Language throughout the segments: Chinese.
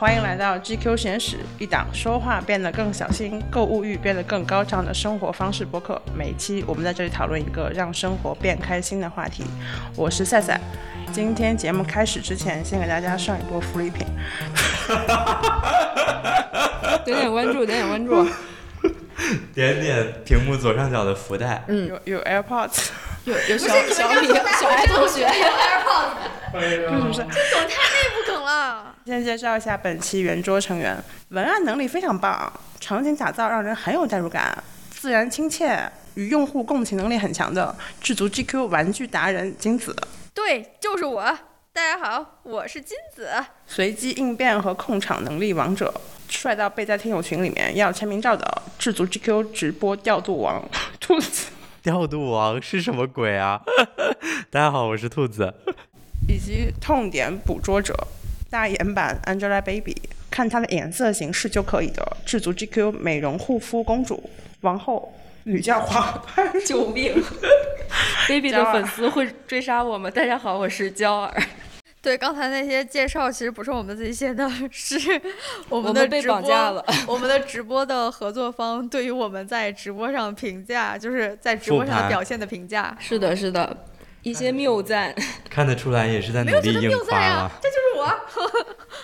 欢迎来到 GQ 实验室，一档说话变得更小心、购物欲变得更高涨的生活方式播客。每期我们在这里讨论一个让生活变开心的话题。我是赛赛。今天节目开始之前，先给大家上一波福利品。点点关注，点点关注。点点屏幕左上角的福袋。嗯，有有 AirPods，有有小小米小爱同学。是不是？这种太了。先介绍一下本期圆桌成员，文案能力非常棒，场景打造让人很有代入感，自然亲切，与用户共情能力很强的智足 GQ 玩具达人金子。对，就是我。大家好，我是金子。随机应变和控场能力王者，帅到被在听友群里面要签名照的智足 GQ 直播调度王 兔子。调度王是什么鬼啊？大家好，我是兔子。以及痛点捕捉者，大眼版 Angelababy，看她的颜色形式就可以的。智足 GQ 美容护肤公主，王后女教华，救命！Baby 的粉丝会追杀我们。大家好，我是娇儿。对，刚才那些介绍其实不是我们自己写的，是我们的被绑架了。我们的直播的合作方对于我们在直播上评价，就是在直播上表现的评价。是的，是的。一些谬赞，看得出来也是在努力硬发啊！这就是我，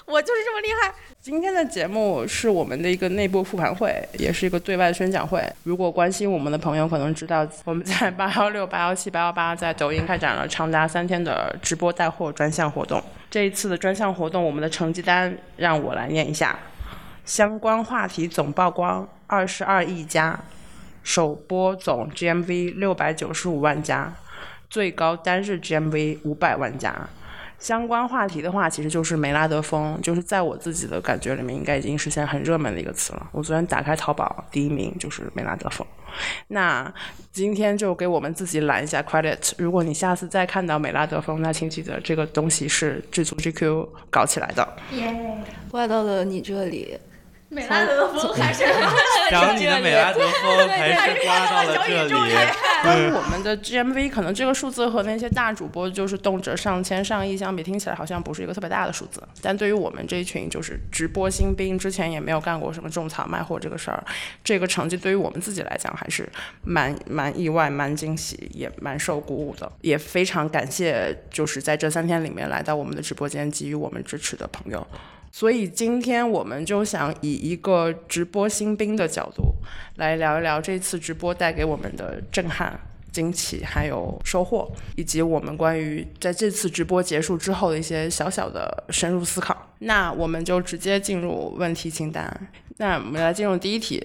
我就是这么厉害。今天的节目是我们的一个内部复盘会，也是一个对外宣讲会。如果关心我们的朋友可能知道，我们在八幺六、八幺七、八幺八在抖音开展了长达三天的直播带货专项活动。这一次的专项活动，我们的成绩单让我来念一下：相关话题总曝光二十二亿加，首播总 GMV 六百九十五万加。最高单日 GMV 五百万加，相关话题的话，其实就是梅拉德风，就是在我自己的感觉里面，应该已经是现在很热门的一个词了。我昨天打开淘宝，第一名就是梅拉德风。那今天就给我们自己揽一下 credit。如果你下次再看到美拉德风，那请记得这个东西是智足 GQ 搞起来的。耶，挂到了你这里。美拉德风还是 找你的美拉德风还是刮到了这里。关于我们的 GMV，可能这个数字和那些大主播就是动辄上千上亿相比，听起来好像不是一个特别大的数字。但对于我们这一群就是直播新兵，之前也没有干过什么种草卖货这个事儿，这个成绩对于我们自己来讲还是蛮蛮意外、蛮惊喜，也蛮受鼓舞的。也非常感谢就是在这三天里面来到我们的直播间给予我们支持的朋友。所以今天我们就想以一个直播新兵的角度来聊一聊这次直播带给我们的震撼、惊奇，还有收获，以及我们关于在这次直播结束之后的一些小小的深入思考。那我们就直接进入问题清单。那我们来进入第一题。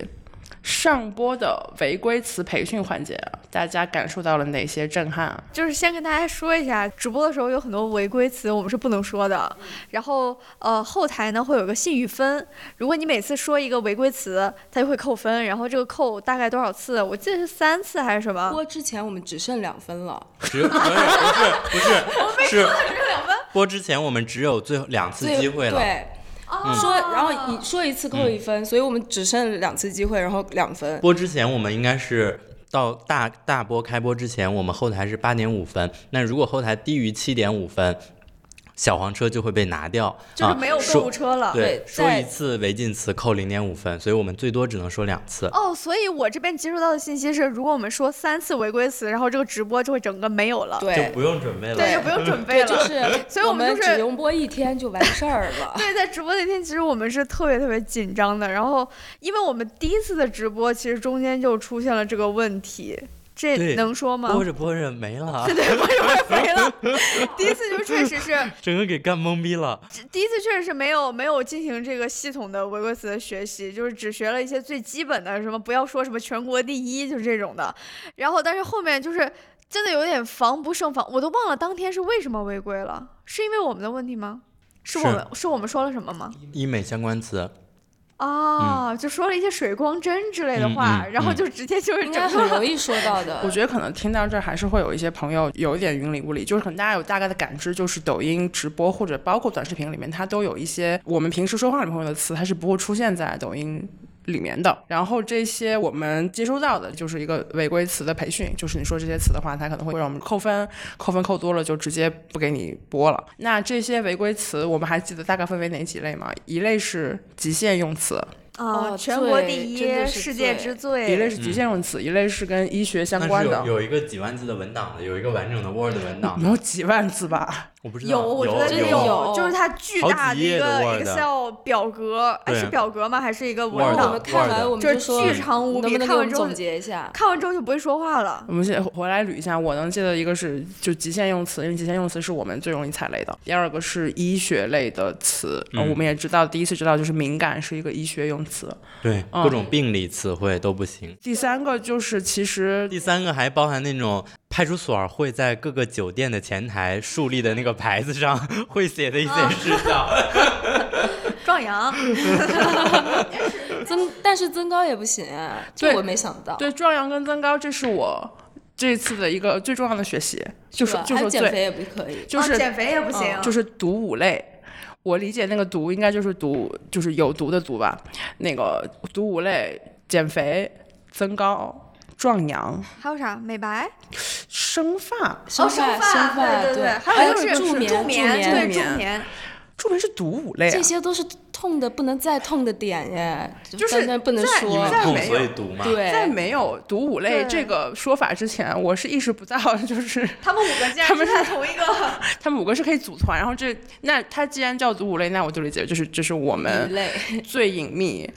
上播的违规词培训环节，大家感受到了哪些震撼啊？就是先跟大家说一下，直播的时候有很多违规词，我们是不能说的。然后，呃，后台呢会有个信誉分，如果你每次说一个违规词，它就会扣分。然后这个扣大概多少次？我记得是三次还是什么？播之前我们只剩两分了。只不是不是不是，我没说只剩两分。播之前我们只有最后两次机会了。对。说，然后一说一次扣一分，所以我们只剩两次机会，然后两分。播之前我们应该是到大大播开播之前，我们后台是八点五分。那如果后台低于七点五分。小黄车就会被拿掉，就是没有购物车了。对，说一次违禁词扣零点五分，所以我们最多只能说两次。哦，所以我这边接收到的信息是，如果我们说三次违规词，然后这个直播就会整个没有了。对，就不用准备了。对，就不用准备了。就是，所以我们只用播一天就完事儿了。对，在直播那天，其实我们是特别特别紧张的。然后，因为我们第一次的直播，其实中间就出现了这个问题。这能说吗？播着播着没了，对，播着播着没了。第一次就确实是整个给干懵逼了。第一次确实是没有没有进行这个系统的违规词的学习，就是只学了一些最基本的，什么不要说什么全国第一，就是这种的。然后，但是后面就是真的有点防不胜防，我都忘了当天是为什么违规了，是因为我们的问题吗？是我们是我们说了什么吗？医美相关词。哦，就说了一些水光针之类的话，然后就直接就是应该很容易说到的。我觉得可能听到这儿还是会有一些朋友有一点云里雾里，就是可能大家有大概的感知，就是抖音直播或者包括短视频里面，它都有一些我们平时说话里面的词，它是不会出现在抖音。里面的。然后这些我们接收到的就是一个违规词的培训，就是你说这些词的话，它可能会让我们扣分，扣分扣多了就直接不给你播了。那这些违规词，我们还记得大概分为哪几类吗？一类是极限用词，啊，哦全国第一，世界之最。一类是极限用词，一类是跟医学相关的。有有一个几万字的文档的，有一个完整的 Word 文档没有几万字吧？我不知道有，我觉得有有有，就是它巨大的一个 Excel 表格，哎，是表格吗？还是一个文 Word 档我们？看完我们就是说巨长无比看完之后总结一下？看完之后就不会说话了。我们先回来捋一下，我能记得一个是就极限用词，因为极限用词是我们最容易踩雷的。第二个是医学类的词，我们也知道，第一次知道就是敏感是一个医学用词。对嗯各种病理词汇都不行。第三个就是其实第三个还包含那种派出所会在各个酒店的前台树立的那个牌子上 会写的一些事项。壮阳，增，但是增高也不行啊，这对我没想到。对壮阳跟增高，这是我这次的一个最重要的学习，就是就是还有减肥也不可以。就是哦减肥也不行，就是毒五类。我理解那个毒应该就是毒，就是有毒的毒吧。那个毒五类，减肥、增高、壮阳、还有啥美白？生发。生哦生发，生发，对对，还还有就是助眠，助眠，助眠助眠。助眠是毒五类啊这。些都是痛的不能再痛的点耶，就是不能在因为说。痛在没有所以读嘛。对，在没有读五类这个说法之前，我是意识不到，就是他们五个竟然他们是在同一个，他们五个是可以组团。然后这那他既然叫读五类，那我就理解就是这是我们最隐秘、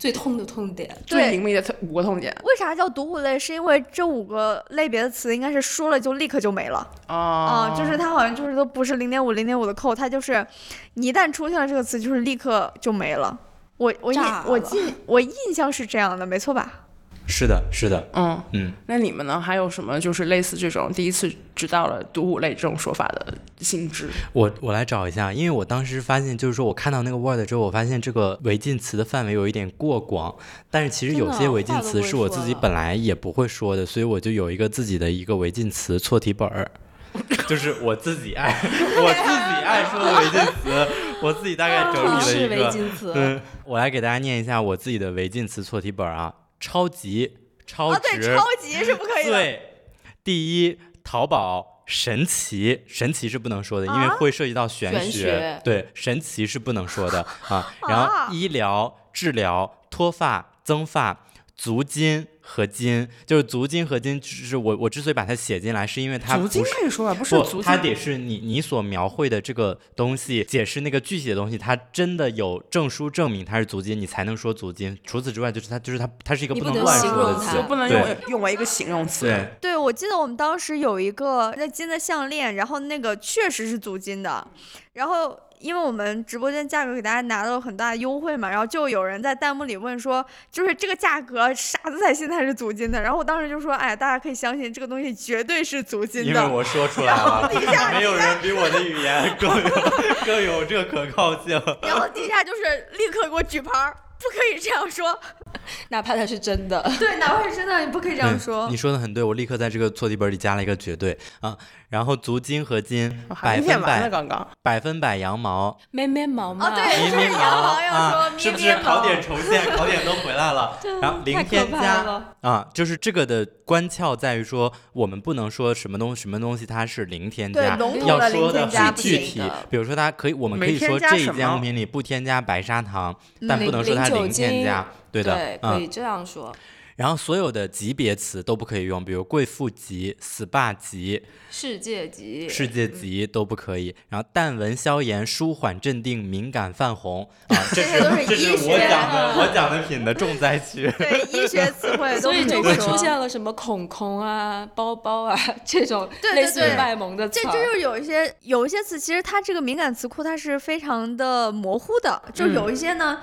最痛的痛点。最隐秘的特五个痛点为啥叫毒五类？是因为这五个类别的词应该是说了就立刻就没了啊啊、就是它好像就是都不是零点五零点五的扣，它就是你一旦出现了这个词，就是立刻就没了。我我印我记我印象是这样的，没错吧？是的，是的，嗯，嗯，那你们呢？还有什么就是类似这种第一次知道了毒五类这种说法的性质？我我来找一下，因为我当时发现，就是说我看到那个 Word 之后，我发现这个违禁词的范围有一点过广，但是其实有些违禁词是我自己本来也不会说的，所以我就有一个自己的一个违禁词错题本儿。就是我自己爱，我自己爱说的违禁词，我自己大概整理了一个。禁词，嗯，我来给大家念一下我自己的违禁词错题本儿啊，超级、超啊，值、对，超级是不可以的。对，第一，淘宝神奇，神奇是不能说的，因为啊会涉及到玄玄学对，神奇是不能说的 啊。然后啊医疗、治疗、脱发、增发、足金和金，就是足金和金，就是我我之所以把它写进来，是因为它足金。可以说吧，不是，足金。它得是你你所描绘的这个东西，解释那个具体的东西，它真的有证书证明它是足金，你才能说足金。除此之外，就是它就是它它是一个不能能乱形容它说的词，就不能用用为一个形容词。对。对，我记得我们当时有一个那金的项链，然后那个确实是足金的，然后因为我们直播间价格给大家拿到了很大的优惠嘛，然后就有人在弹幕里问说，就是这个价格傻子才信它是足金的，然后我当时就说，哎，大家可以相信这个东西绝对是足金的因为。我说出来了，没有人比我的语言更有更有这个可靠性。然后底下就是立刻给我举牌儿，不可以这样说。哪怕它是真的。对，哪怕是真的，你不可以这样对说你。说的很对，我立刻在这个错题本里加了一个绝对啊。然后足金和金，哦百分百刚刚。百分百羊毛，咩咩毛嘛，哦对就是羊毛毛要啊说，是不是考点重现？考点都回来了。然后零添加。啊，就是这个的关窍在于说，我们不能说什么东什么东西它是零添加，对要说的很具体。比如说，它可以，我们可以说这一件物品里不添加白砂糖，但不能说它零添加。对的，可以这样说。然后所有的级别词都不可以用，比如贵妇级、SPA 级、世界级，世界级都不可以。然后淡纹消炎、舒缓镇定、敏感泛红啊，这些都是这是医学我讲的我讲的品的重灾区。对，医学词汇都所以就会出现了什么孔孔啊、包包啊 这种对类似于对卖萌的词。这这就是有一些有一些词，其实它这个敏感词库它是非常的模糊的，就有一些呢，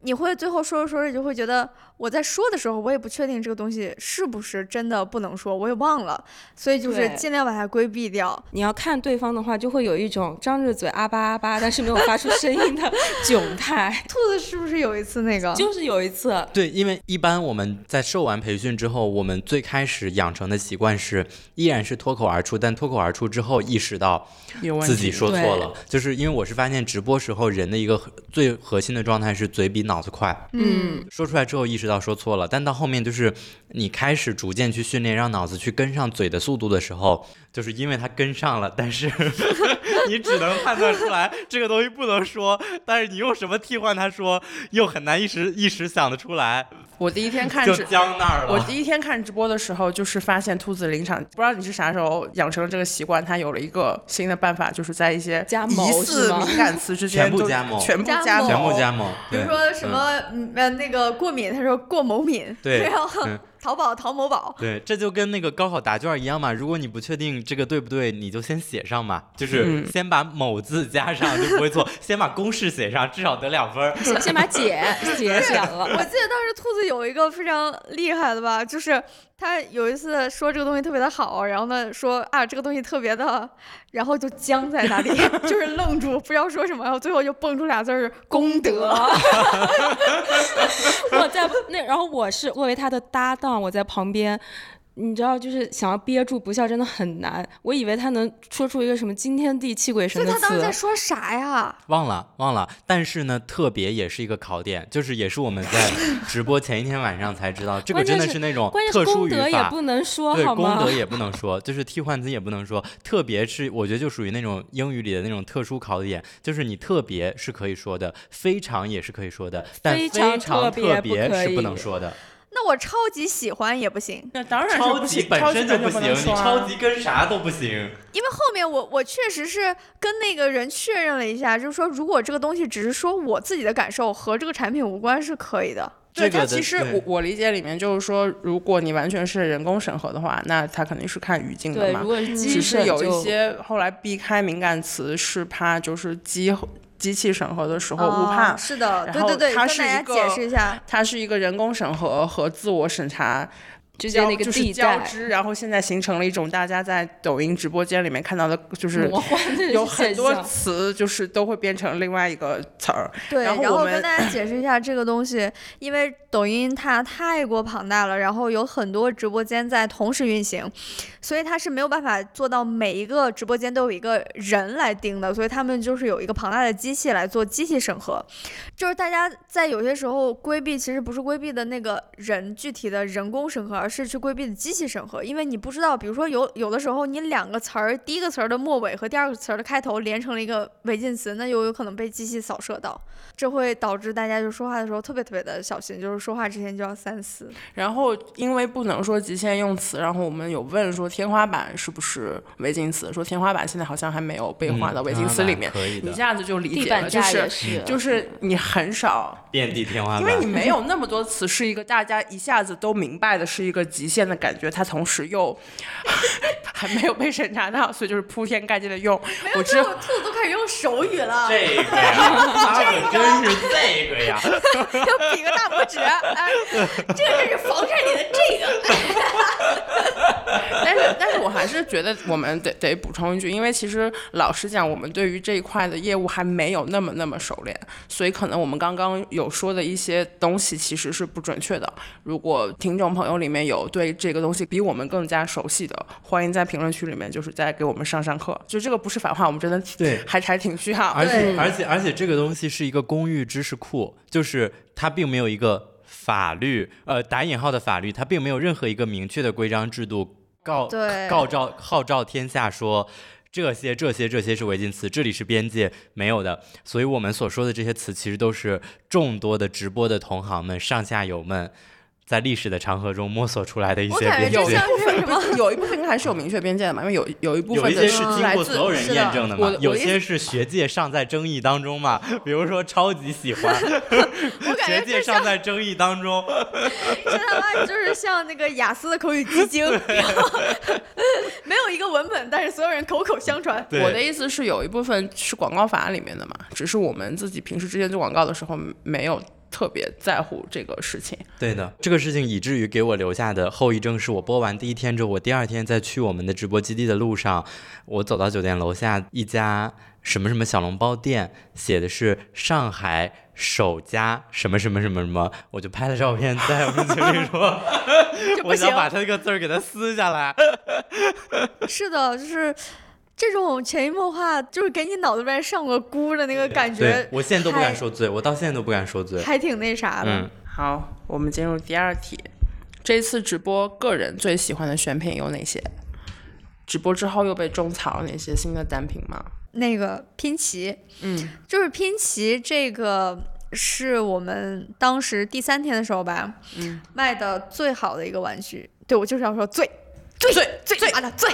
你会最后说着说着就会觉得我在说的时候，我也不确定这个东西是不是真的不能说，我也忘了，所以就是尽量把它规避掉。你要看对方的话，就会有一种张着嘴啊吧啊吧，但是没有发出声音的 窘态。兔子是不是有一次那个？就是有一次，对，因为一般我们在受完培训之后，我们最开始养成的习惯是，依然是脱口而出，但脱口而出之后意识到自己说错了，就是因为我是发现直播时候人的一个最核心的状态是嘴比脑子快，嗯，说出来之后意识到说错了，但到后面就是你开始逐渐去训练，让脑子去跟上嘴的速度的时候，就是因为它跟上了，但是 你只能判断出来这个东西不能说，但是你用什么替换它说，又很难一时一时想得出来，我第一天看就直，僵那儿了。我第一天看直播的时候，就是发现兔子临场，不知道你是啥时候养成了这个习惯，它有了一个新的办法，就是在一些疑似敏感词之间全部都加谋全部加盟，全部加盟，比如说什么嗯呃那个过敏，他说过某敏，对 然后嗯淘宝淘某宝，对，这就跟那个高考答卷一样嘛。如果你不确定这个对不对，你就先写上嘛，就是先把某字加上就不会错，先把公式写上，至少得两分儿。先先把解解了我。记得当时兔子有一个非常厉害的吧，就是他有一次说这个东西特别的好，然后呢说啊这个东西特别的，然后就僵在那里，就是愣住，不知道说什么，然后最后就蹦出俩字儿功德。我在那，然后我是作为他的搭档，我在旁边。你知道，就是想要憋住不笑真的很难。我以为他能说出一个什么惊天地泣鬼神的所以他当时在词，说啥呀？忘了忘了，但是呢，特别也是一个考点，就是也是我们在直播前一天晚上才知道，这个真的是是那种关键是功特殊语法德也不。能说对，好吗功德？也不能说，就是替换词也不能说，特别是我觉得就属于那种英语里的那种特殊考点，就是你特别是可以说的，非常也是可以说的，但非常常特别是不能说的。那我超级喜欢也不行，那当然是超级本身就不行，你超级跟啥都不行。因为后面我我确实是跟那个人确认了一下，就是说如果这个东西只是说我自己的感受和这个产品无关是可以的。对它这个的对其实我我理解里面就是说，如果你完全是人工审核的话，那它肯定是看语境的对，嘛如。果是只是有一些后来避开敏感词，是怕就是机机器审核的时候误判。哦是的，对对对，它跟大家是一个解释一下。它是一个人工审核和自我审查之间的一个就是地带，交织，然后现在形成了一种大家在抖音直播间里面看到的，就是有很多词，就是都会变成另外一个词儿。对，然然后我们跟大家解释一下这个东西，因为抖音它太过庞大了，然后有很多直播间在同时运行，所以它是没有办法做到每一个直播间都有一个人来盯的，所以他们就是有一个庞大的机器来做机器审核，就是大家在有些时候规避，其实不是规避的那个人具体的人工审核，而是去规避的机器审核，因为你不知道，比如说有有的时候你两个词儿，第一个词儿的末尾和第二个词儿的开头连成了一个违禁词，那又有可能被机器扫射到。这会导致大家就说话的时候特别特别的小心，就是说话之前就要三思。然后因为不能说极限用词，然后我们有问说天花板是不是违禁词，说天花板现在好像还没有被划到违禁词里面，一下子就理解了，就是，就是你很少遍地天花板。因为你没有 那么多词是一个大家一下子都明白的，是一个极限的感觉，它同时又还没有被审查到，所以就是铺天盖地的用。没我知兔子都开始用手语了，这个呀，他可真是这个呀。要比个大拇指，哎，这个是防晒你的这个。但是，但是我还是觉得我们得得补充一句，因为其实老实讲，我们对于这一块的业务还没有那么那么熟练，所以可能我们刚刚有说的一些东西其实是不准确的。如果听众朋友里面有对这个东西比我们更加熟悉的，欢迎在评论区里面就是再给我们上上课。就这个不是反话，我们真的对 还还挺需要。而且而且而且这个东西是一个公寓知识库，就是它并没有一个法律，呃，打引号的法律，它并没有任何一个明确的规章制度告对告召号召天下说。这些这些这些是违禁词，这里是边界，没有的。所以我们所说的这些词，其实都是众多的直播的同行们、上下游们在历史的长河中摸索出来的一些？有一部分应该还是有明确边界的嘛，因为有有一部分的有一些是经来自过所有人验证的嘛，有些是学界尚在争议当中嘛，比如说超级喜欢，我感学界尚觉这像在争议当中。这他妈就是像那个雅思的口语基 金，然后没有一个文本，但是所有人口口相传。我的意思是有一部分是广告法里面的嘛，只是我们自己平时之间做广告的时候没有。特特别在乎这个事情。对的，这个事情以至于给我留下的后遗症是我播完第一天之后，我第二天在去我们的直播基地的路上，我走到酒店楼下一家什么什么小笼包店，写的是上海首家什么什么什么什么，我就拍了照片在我们群里说，我想。把他那个字儿给他撕下来。是的，就是这种潜移默化，就是给你脑子边上个箍的那个感对觉，我现在都不敢说醉，我到现在都不敢说醉。还挺那啥的。嗯，好，我们进入第二题。这次直播个人最喜欢的选品有哪些？直播之后又被种草哪些新的单品吗？那个拼奇，嗯，就是拼奇这个是我们当时第三天的时候吧，嗯，卖的最好的一个玩具。对我就是要说最最最最最妈的最，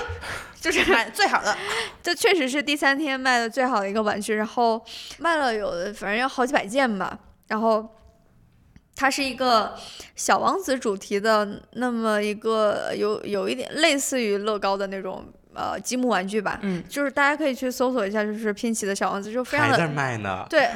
就是买最好的。这确实是第三天卖的最好的一个玩具，然后卖了有反正要好几百件吧，然后。它是一个小王子主题的，那么一个有有一点类似于乐高的那种呃积木玩具吧，嗯，就是大家可以去搜索一下，就是拼奇的小王子，就非常还在的卖呢，对，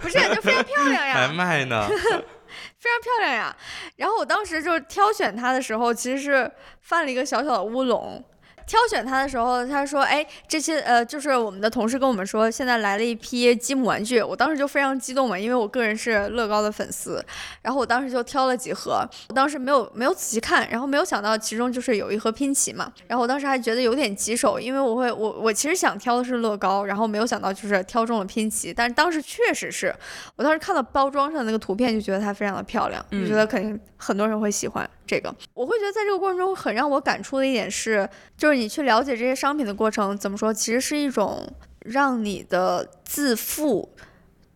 不是就非常漂亮 还呀，卖呢。非常漂亮呀。然后我当时就挑选它的时候，其实是犯了一个小小的乌龙。挑选它的时候，他说：“哎，这些呃，就是我们的同事跟我们说，现在来了一批积木玩具。”我当时就非常激动嘛，因为我个人是乐高的粉丝。然后我当时就挑了几盒，我当时没有没有仔细看，然后没有想到其中就是有一盒拼奇嘛。然后我当时还觉得有点棘手，因为我会我我其实想挑的是乐高，然后没有想到就是挑中了拼奇。但是当时确实是我当时看到包装上那个图片，就觉得它非常的漂亮，就觉得肯定很多人会喜欢这个。我会觉得在这个过程中很让我感触的一点是，就是你去了解这些商品的过程，怎么说，其实是一种让你的自负，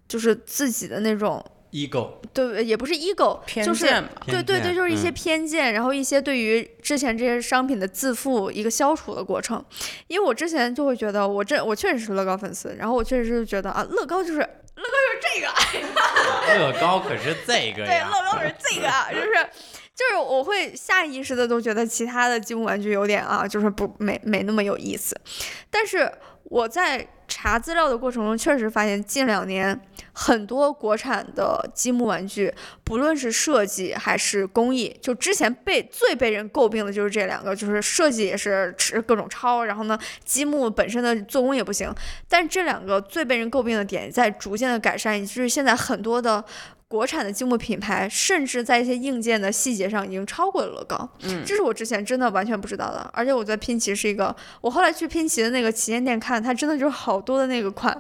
就是自己的那种。ego 对，也不是 ego，偏就是见对对对，就是一些嗯偏见，然后一些对于之前这些商品的自负一个消除的过程。因为我之前就会觉得，我这我确实是乐高粉丝，然后我确实是觉得啊，乐高就是乐高就是这个，乐高可是这个对，乐高是这个啊，就是就是我会下意识的都觉得其他的积木玩具有点啊，就是不没没那么有意思。但是我在查资料的过程中，确实发现近两年很多国产的积木玩具，不论是设计还是工艺，就之前被最被人诟病的就是这两个，就是设计也是吃各种抄，然后呢，积木本身的做工也不行。但这两个最被人诟病的点在逐渐的改善，以至于现在很多的国产的积木品牌，甚至在一些硬件的细节上已经超过了乐高。嗯这是我之前真的完全不知道的。而且我觉得拼奇是一个，我后来去拼奇的那个旗舰店看，它真的就是好多的那个款，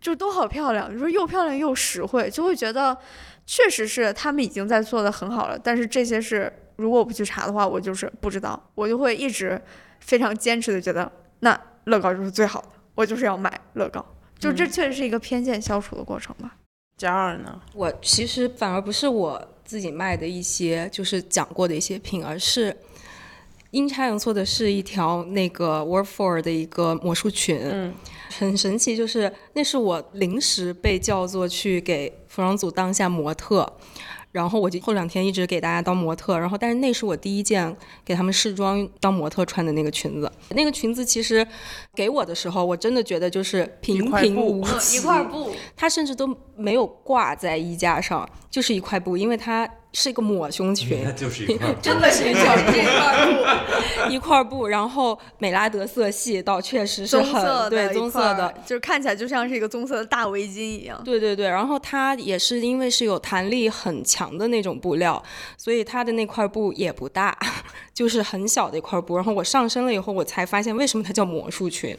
就都好漂亮，就是又漂亮又实惠，就会觉得确实是他们已经在做的很好了。但是这些是如果我不去查的话，我就是不知道，我就会一直非常坚持的觉得那乐高就是最好的，我就是要买乐高。就这确实是一个偏见消除的过程吧。加二呢？我其实反而不是我自己卖的一些，就是讲过的一些品，而是阴差阳错的是一条那个 Word for 的一个魔术裙，嗯，很神奇，就是那是我临时被叫做去给服装组当一下模特。然后我就后两天一直给大家当模特，然后但是那是我第一件给他们试装当模特穿的那个裙子。那个裙子其实给我的时候，我真的觉得就是平平无奇，一块布，它甚至都没有挂在衣架上，就是一块布，因为它是一个抹胸 裙那，就是一块儿真的是一块这块布，一块布，然后美拉德色系倒确实是很的对棕色的，，就是看起来就像是一个棕色的大围巾一样。对对对，然后它也是因为是有弹力很强的那种布料，所以它的那块布也不大，就是很小的一块布。然后我上身了以后，我才发现为什么它叫魔术裙，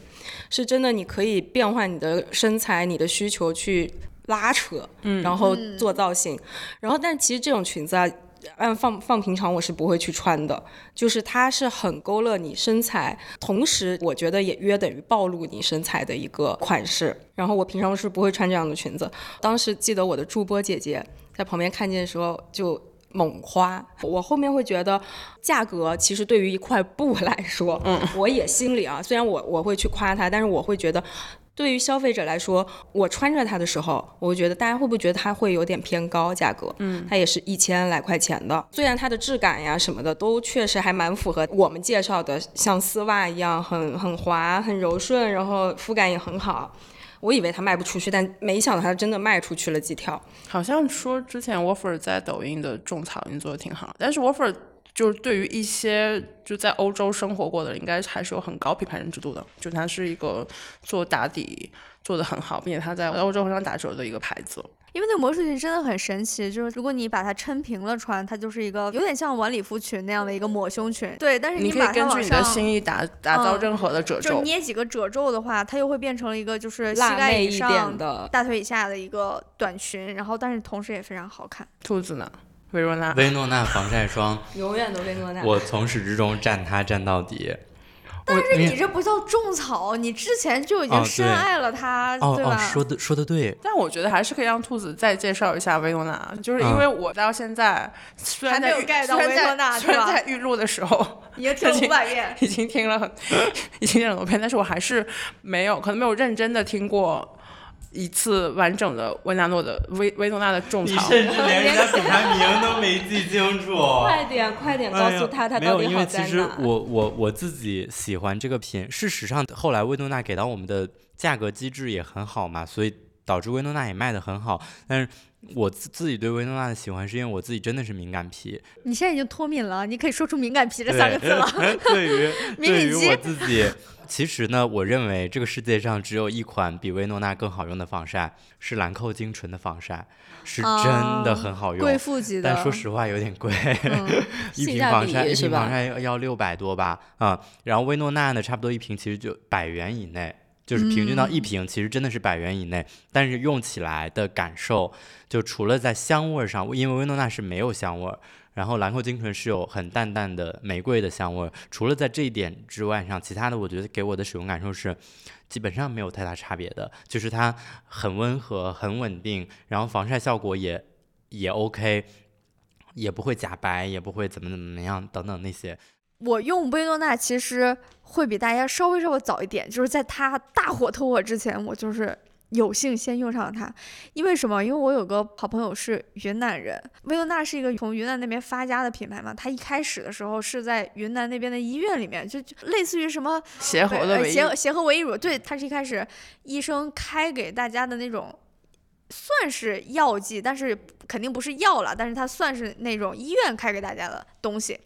是真的你可以变换你的身材、你的需求去拉扯，嗯，然后做造型。然后，但其实这种裙子啊。按放放平常我是不会去穿的，就是它是很勾勒你身材，同时我觉得也约等于暴露你身材的一个款式。然后我平常是不会穿这样的裙子。当时记得我的助播姐姐在旁边看见的时候就猛夸，我后面会觉得价格其实对于一块布来说，嗯，我也心里啊，虽然我我会去夸它，但是我会觉得。对于消费者来说，我穿着它的时候，我会觉得大家会不会觉得它会有点偏高价格？嗯，它也是一千来块钱的，虽然它的质感呀什么的都确实还蛮符合我们介绍的，像丝袜一样很很滑、很柔顺，然后肤感也很好。我以为它卖不出去，但没想到它真的卖出去了几条。好像说之前 Wafer 在抖音的种草已经做的挺好，但是 Wafer 就是对于一些就在欧洲生活过的人，应该还是有很高品牌认知度的，就它是一个做打底做的很好，并且它在欧洲非常打折的一个牌子。因为那个魔术裙真的很神奇，就是如果你把它撑平了穿，它就是一个有点像晚礼服裙那样的一个抹胸裙。对，但是你可以把根据你的，心意打打造嗯任何的褶皱。就捏几个褶皱的话，它又会变成了一个就是膝盖以上的，大腿以下的一个短裙，然后但是同时也非常好看。兔子呢？薇诺娜。薇诺娜防晒霜，永远都薇诺娜。我从始至终站它站到底。但是你这不叫种草，你之前就已哦经深爱了它，哦哦，对吧？说的说的对，但我觉得还是可以让兔子再介绍一下薇诺娜，就是因嗯为我到现在虽然还没在预有 get 到虽然在薇诺娜虽然是在预录的时候已经听了 五百遍。已经听了很 已经听了很多遍，但是我还是没有可能没有认真的听过一次完整的维纳诺的维维诺娜的种草。至连人家品牌名都没记清楚。快点，快点告诉他它哎没有，到底好因为其实。我我我自己喜欢这个品，事实上后来薇诺娜给到我们的价格机制也很好嘛，所以导致薇诺娜也卖的很好。但是我自自己对薇诺娜的喜欢，是因为我自己真的是敏感皮，你现在已经脱敏了，你可以说出“敏感皮”这三个字了。对于敏对于敏肌我自己，其实呢，我认为这个世界上只有一款比薇诺娜更好用的防晒，是兰蔻精纯的防晒，是真的很好用。贵妇级的，但说实话有点贵，嗯一性价瓶防晒比是吧一瓶防晒要要六百多吧，啊、然后薇诺娜呢，差不多一瓶其实就百元以内，就是平均到一瓶，其实真的是百元以内，但是用起来的感受，就除了在香味上，因为薇诺娜是没有香味儿。然后兰蔻精纯是有很淡淡的玫瑰的香味儿，除了在这一点之外上，其他的我觉得给我的使用感受是基本上没有太大差别的，就是它很温和、很稳定，然后防晒效果也也 OK，也不会假白，也不会怎么怎么样等等那些。我用薇诺娜其实会比大家稍微稍微早一点，就是在它大火特火之前，我就是有幸先用上了它。因为什么？因为我有个好朋友是云南人，薇诺娜是一个从云南那边发家的品牌嘛。它一开始的时候是在云南那边的医院里面，就就类似于什么协和的协协和维一乳，对，它是一开始医生开给大家的那种。算是药剂，但是肯定不是药了，但是它算是那种医院开给大家的东西。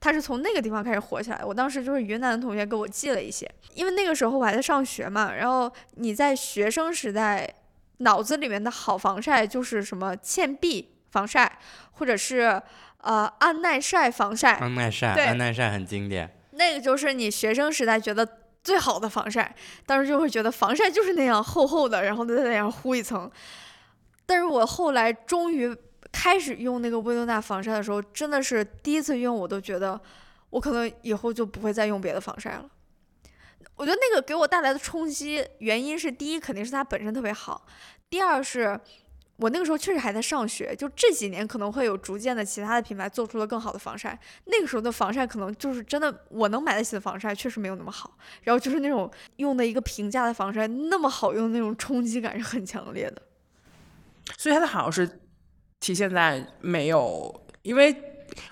它是从那个地方开始火起来。我当时就是云南的同学给我寄了一些，因为那个时候我还在上学嘛。然后你在学生时代脑子里面的好防晒就是什么倩碧防晒，或者是呃安耐晒防晒，安耐晒，安耐晒很经典。那个就是你学生时代觉得最好的防晒，当时就会觉得防晒就是那样厚厚的，然后在脸上糊一层。但是我后来终于开始用那个薇诺娜防晒的时候，真的是第一次用，我都觉得我可能以后就不会再用别的防晒了。我觉得那个给我带来的冲击，原因是第一肯定是它本身特别好，第二是我那个时候确实还在上学，就这几年可能会有逐渐的其他的品牌做出了更好的防晒，那个时候的防晒可能就是真的我能买得起的防晒确实没有那么好，然后就是那种用的一个平价的防晒那么好用的那种冲击感是很强烈的。所以它的好是体现在没有，因为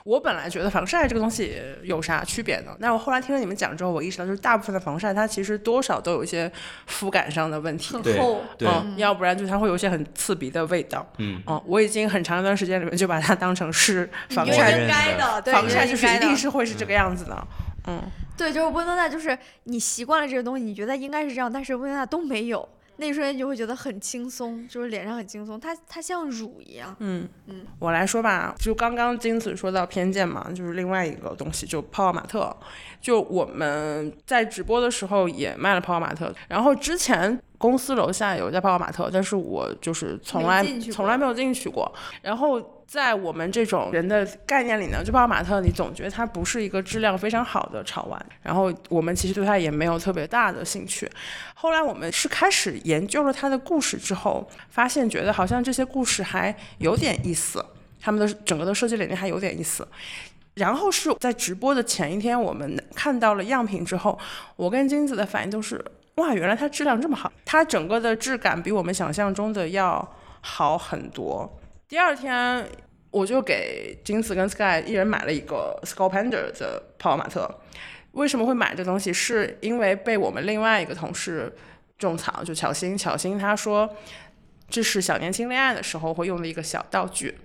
我本来觉得防晒这个东西有啥区别呢？但我后来听了你们讲之后，我意识到就是大部分的防晒它其实多少都有一些肤感上的问题。很厚对，嗯，要不然就它会有一些很刺鼻的味道。嗯，嗯，我已经很长一段时间里面就把它当成是防晒应该的，对，防晒就是一定是会是这个样子的。嗯，对，就是薇诺娜，就是你习惯了这个东西，你觉得应该是这样，但是薇诺娜都没有，那一瞬间就会觉得很轻松，就是脸上很轻松，它它像乳一样。嗯嗯，我来说吧，就刚刚金子说到偏见嘛，就是另外一个东西，就泡泡玛特。就我们在直播的时候也卖了泡泡玛特，然后之前公司楼下有一家泡泡玛特，但是我就是从来从来没有进去过。然后在我们这种人的概念里呢，就泡泡玛特，你总觉得它不是一个质量非常好的潮玩，然后我们其实对它也没有特别大的兴趣。后来我们是开始研究了它的故事之后，发现觉得好像这些故事还有点意思，他们的整个的设计理念还有点意思。然后是在直播的前一天，我们看到了样品之后，我跟金子的反应都是：哇，原来它质量这么好，它整个的质感比我们想象中的要好很多。第二天，我就给金子跟 Sky 一人买了一个 Scalpender 的泡泡玛特。为什么会买这东西？是因为被我们另外一个同事种草，就巧心。巧心他说，这是小年轻恋爱的时候会用的一个小道具。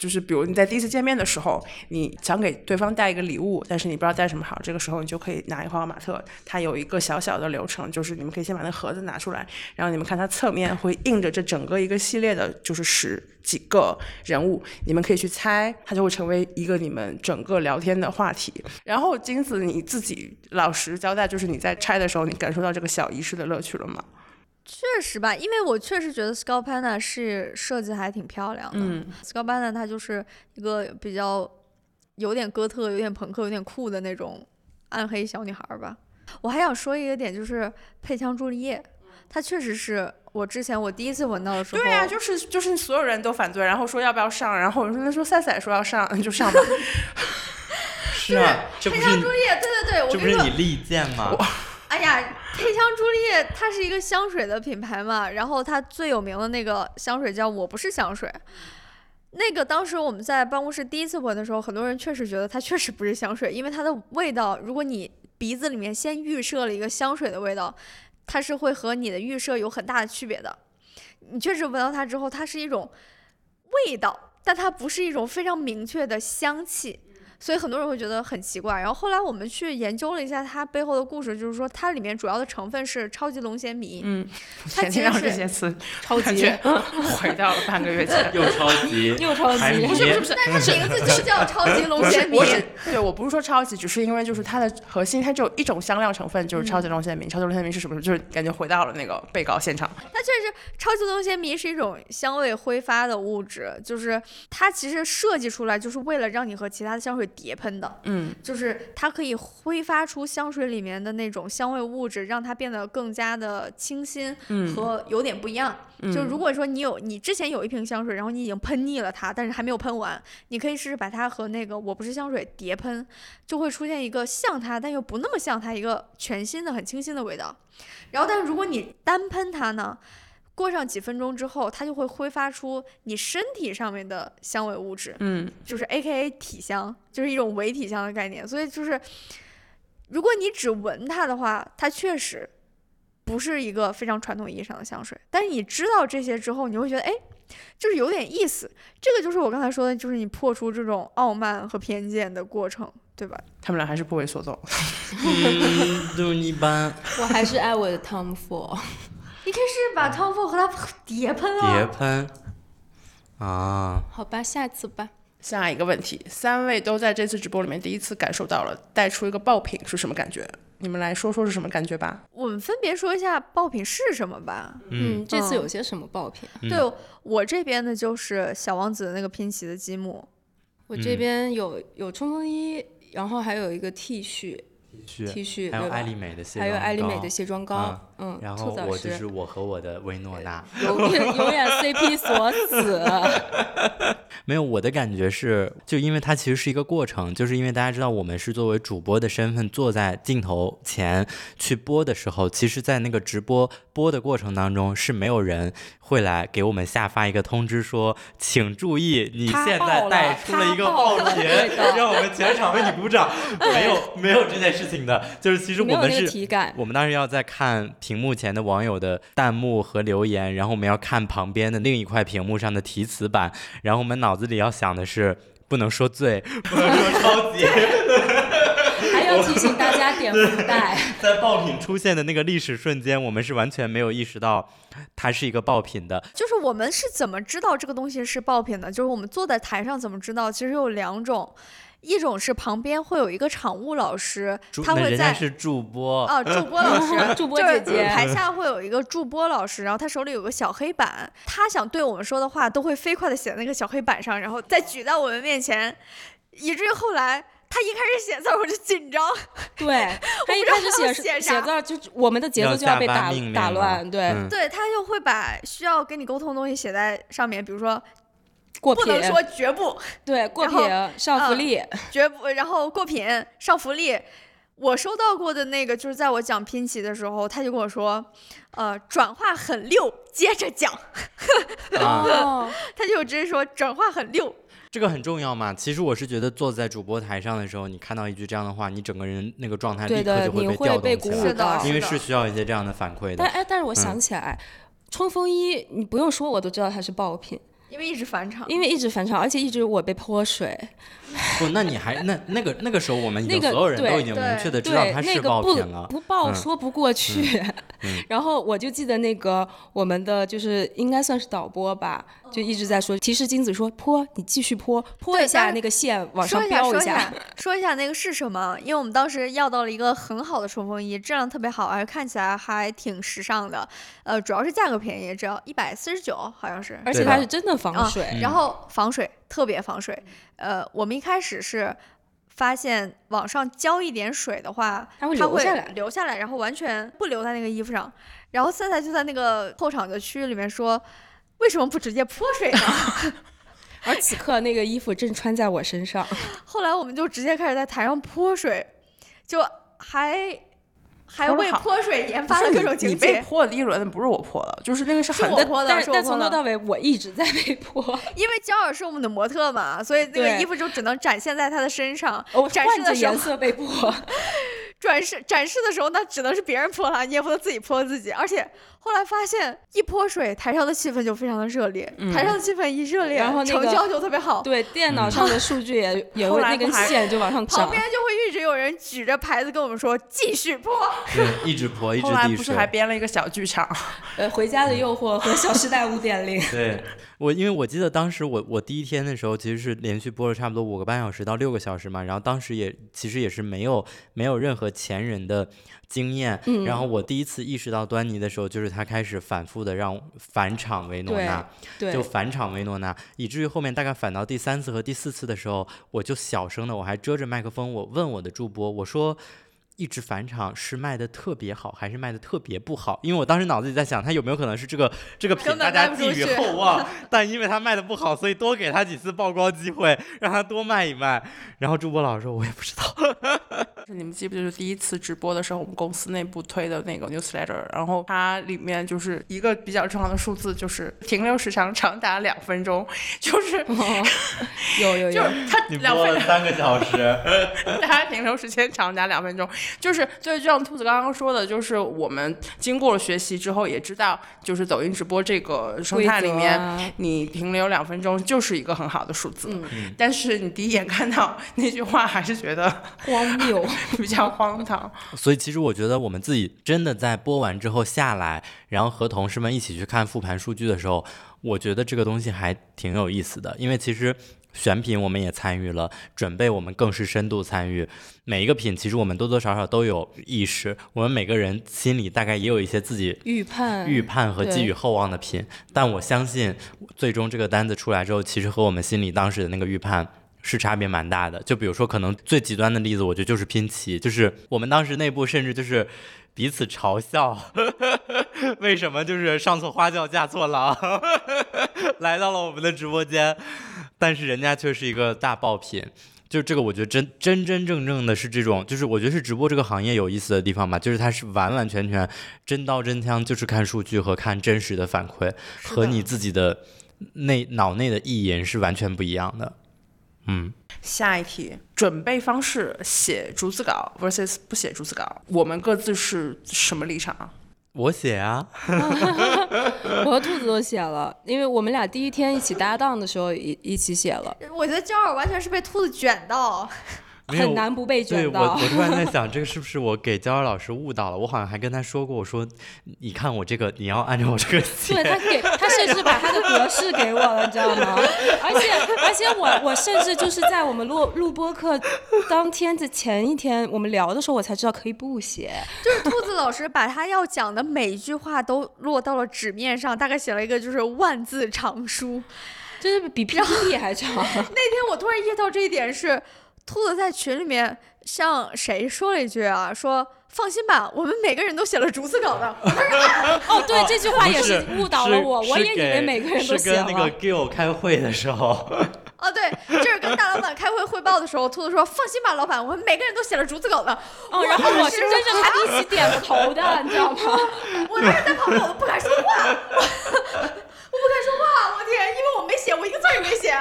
就是比如你在第一次见面的时候，你想给对方带一个礼物，但是你不知道带什么好，这个时候你就可以拿一块马特，它有一个小小的流程，就是你们可以先把那盒子拿出来，然后你们看它侧面会印着这整个一个系列的，就是十几个人物，你们可以去猜，它就会成为一个你们整个聊天的话题。然后金子你自己老实交代，就是你在拆的时候，你感受到这个小仪式的乐趣了吗？确实吧，因为我确实觉得 Scalpana 是设计还挺漂亮的。嗯，Scalpana 它就是一个比较有点哥特、有点朋克、有点酷的那种暗黑小女孩儿吧。我还想说一个点，就是配枪朱丽叶，她确实是我之前我第一次闻到的时候，对呀、就是就是所有人都反对，然后说要不要上，然后我说那说赛赛说要上就上吧。是啊，这不配是枪朱丽叶，对对对，我跟你说这不是你，利剑吗？哎呀，配香朱丽叶它是一个香水的品牌嘛，然后它最有名的那个香水叫我不是香水。那个当时我们在办公室第一次闻的时候，很多人确实觉得它确实不是香水，因为它的味道，如果你鼻子里面先预设了一个香水的味道，它是会和你的预设有很大的区别的。你确实闻到它之后，它是一种味道，但它不是一种非常明确的香气。所以很多人会觉得很奇怪。然后后来我们去研究了一下它背后的故事，就是说它里面主要的成分是超级龙涎醚。嗯，它其实是些词，超级回到 了半个月前。又超级，又超级不是不是不是但它名字就叫超级龙不是涎，我只醚。对我不是说超级，只是因为就是它的核心，它只有一种香料成分，就是超级龙涎醚。超级龙涎醚是什么？就是感觉回到了那个被告现场。它确实，超级龙涎醚是一种香味挥发的物质，就是它其实设计出来就是为了让你和其他的香水叠喷的。嗯，就是它可以挥发出香水里面的那种香味物质，让它变得更加的清新嗯和有点不一样。就如果说你有你之前有一瓶香水，然后你已经喷腻了它，但是还没有喷完，你可以试试把它和那个我不是香水叠喷，就会出现一个像它但又不那么像它一个全新的很清新的味道。然后，但是如果你单喷它呢？过上几分钟之后，它就会挥发出你身体上面的香味物质，嗯，就是 A K A 体香，就是一种伪体香的概念。所以就是，如果你只闻它的话，它确实不是一个非常传统意义上的香水。但是你知道这些之后，你会觉得，哎，就是有点意思。这个就是我刚才说的，就是你破除这种傲慢和偏见的过程，对吧？他们俩还是不为所动。嗯，就一般我还是爱我的 Tom Ford。你可以试试把 Tom Ford 和他叠喷了。叠喷啊，好吧，下次吧。下一个问题，三位都在这次直播里面第一次感受到了带出一个爆品是什么感觉？你们来说说是什么感觉吧。我们分别说一下爆品是什么吧。嗯，这次嗯有些什么爆品对我这边的就是小王子的那个拼齐的积木，我嗯这边有有冲锋衣，然后还有一个 T 恤是，T 恤还有艾丽美的卸还有艾丽美的卸妆膏，嗯，然后我就是我和我的薇诺娜。永远永远 CP 锁死。没有，我的感觉是，就因为它其实是一个过程，就是因为大家知道我们是作为主播的身份坐在镜头前去播的时候，其实，在那个直播播的过程当中是没有人会来给我们下发一个通知说，请注意，你现在带出了一个爆品，让我们全场为你鼓掌。没有，没有这件事情的，就是其实我们是体感，我们当时要在看屏幕前的网友的弹幕和留言，然后我们要看旁边的另一块屏幕上的题词板，然后我们脑子里要想的是不能说醉，不能说超级，还要提醒大家点福袋。在爆品出现的那个历史瞬间，我们是完全没有意识到它是一个爆品的。就是我们是怎么知道这个东西是爆品的？就是我们坐在台上怎么知道？其实有两种，一种是旁边会有一个场务老师，他会在是主播，啊，助播老师，助播就是姐姐台下会有一个助播老师，然后他手里有个小黑板，他想对我们说的话都会飞快的写在那个小黑板上，然后再举在我们面前，以至于后来他一开始写字我就紧张，对，他一开始写写字，就我们的节奏就要被打打乱，对，嗯。对他就会把需要跟你沟通的东西写在上面，比如说过品不能说绝不，对过品上福利，绝不，然后过品上福利。我收到过的那个，就是在我讲拼齐的时候，他就跟我说，呃，转化很溜，接着讲，他就直接说转化很溜，这个很重要嘛。其实我是觉得坐在主播台上的时候，你看到一句这样的话，你整个人那个状态立刻就会被调被动起来，鼓舞到是。的因为是需要一些这样的反馈的。但哎，但是我想起来，冲锋衣你不用说，我都知道它是爆品，因为一直返场。因为一直返场，而且一直我被泼水。不，那你还那那个那个时候，我们已经那个所有人都对已经明确的知对道它，是那个不爆品了。不爆嗯说不过去。然后我就记得那个我们的就是应该算是导播吧，就一直在说提示金子说泼，你继续泼，泼一下那个线往说一下，上飙下说一下。，说一下那个是什么？因为我们当时要到了一个很好的冲锋衣，质量特别好，而且看起来还挺时尚的。呃，主要是价格便宜，只要一百四十九，好像是。而且它是真的防啊水，然后防水特别防水。呃，我们一开始是发现往上浇一点水的话，它会它流下来。留下来，然后完全不留在那个衣服上。然后赛赛就在那个后场的区域里面说：“为什么不直接泼水呢？” 而此刻那个衣服正穿在我身上，后来我们就直接开始在台上泼水，就还还为泼水研发了各种你被。泼的第一轮不是我泼的，就是那个是很是我泼的，但但是我。从头到尾我一直在被泼，因为焦耳是我们的模特嘛，所以那个衣服就只能展现在她的身上。我展示的时候颜色被泼。展示展示的时候，那只能是别人泼了，你也不能自己泼自己。而且后来发现，一泼水，台上的气氛就非常的热烈，台上的气氛一热烈，然后那个成交就特别好。对，电脑上的数据也也后会那根线就往上涨旁。边就会一直有人举着牌子跟我们说继续泼，对，一直泼，一直滴后来不是还。编了一个小剧场，呃，回家的诱惑和小时代五点零。对我，因为我记得当时我我第一天的时候，其实是连续播了差不多五个半小时到六个小时嘛，然后当时也其实也是没有没有任何前人的经验，嗯然后我第一次意识到端倪的时候，就是他开始反复的让返场维诺对纳，对，就返场维诺娜，以至于后面大概返到第三次和第四次的时候，我就小声的，我还遮着麦克风，我问我的助播，我说。一直返场是卖的特别好，还是卖的特别不好？因为我当时脑子里在想，他有没有可能是这个这个品大家寄予厚望，但因为他卖的不好，所以多给他几次曝光机会，让他多卖一卖。然后朱波老师说，我也不知道。你们记不记得第一次直播的时候，我们公司内部推的那个 newsletter，然后它里面就是一个比较重要的数字，就是停留时长长达两分钟，就是有有有，就是它两分播了三个小时，大家停留时间长达两分钟，就是就是就像兔子刚刚说的，就是我们经过了学习之后，也知道就是抖音直播这个生态里面，啊你停留两分钟就是一个很好的数字。嗯但是你第一眼看到 那句话，还是觉得荒谬。比较荒唐。所以其实我觉得我们自己真的在播完之后下来，然后和同事们一起去看复盘数据的时候，我觉得这个东西还挺有意思的，因为其实。选品我们也参与了，准备我们更是深度参与。每一个品其实我们多多少少都有意识，我们每个人心里大概也有一些自己预判。预判和寄予厚望的品，但我相信最终这个单子出来之后，其实和我们心里当时的那个预判。是差别蛮大的，就比如说，可能最极端的例子，我觉得就是拼齐，就是我们当时内部甚至就是彼此嘲笑，为什么就是上错花轿嫁错郎，来到了我们的直播间，但是人家却是一个大爆品。就这个，我觉得真真真正正的是这种，就是我觉得是直播这个行业有意思的地方吧，就是它是完完全全真刀真枪，就是看数据和看真实的反馈，和你自己的内脑内的意淫是完全不一样的。嗯，下一题，准备方式写逐字稿 versus 不写逐字稿，我们各自是什么立场啊？我写啊，我和兔子都写了，因为我们俩第一天一起搭档的时候一一起写了，我觉得焦耳完全是被兔子卷到。很难不被对我，卷到。我突然在想，这个是不是我给焦儿老师误导了？我好像还跟他说过，我说，你看我这个，你要按照我这个 写。对他给他甚至把他的格式给我了，你知道吗？而且而且我我甚至就是在我们录录播课当天的前一天，我们聊的时候，我才知道可以不写。就是兔子老师把他要讲的每一句话都落到了纸面上，大概写了一个就是万字长书。就是比 PPT 还长，那天我突然意识到这一点是，兔子在群里面向谁说了一句啊？说放心吧，我们每个人都写了逐字稿的。哦，对，这句话也是误导了我，我也以为每个人都写了。跟那个 Gill 开会的时候，哦，对，就是跟大老板开会汇报的时候，兔子说放心吧，老板，我们每个人都写了逐字稿的。哦，然后我是跟着他一起点头的，你知道吗？我当时在旁边我都不敢说话，我不敢说话，我天，因为我没写，我一个字也没写。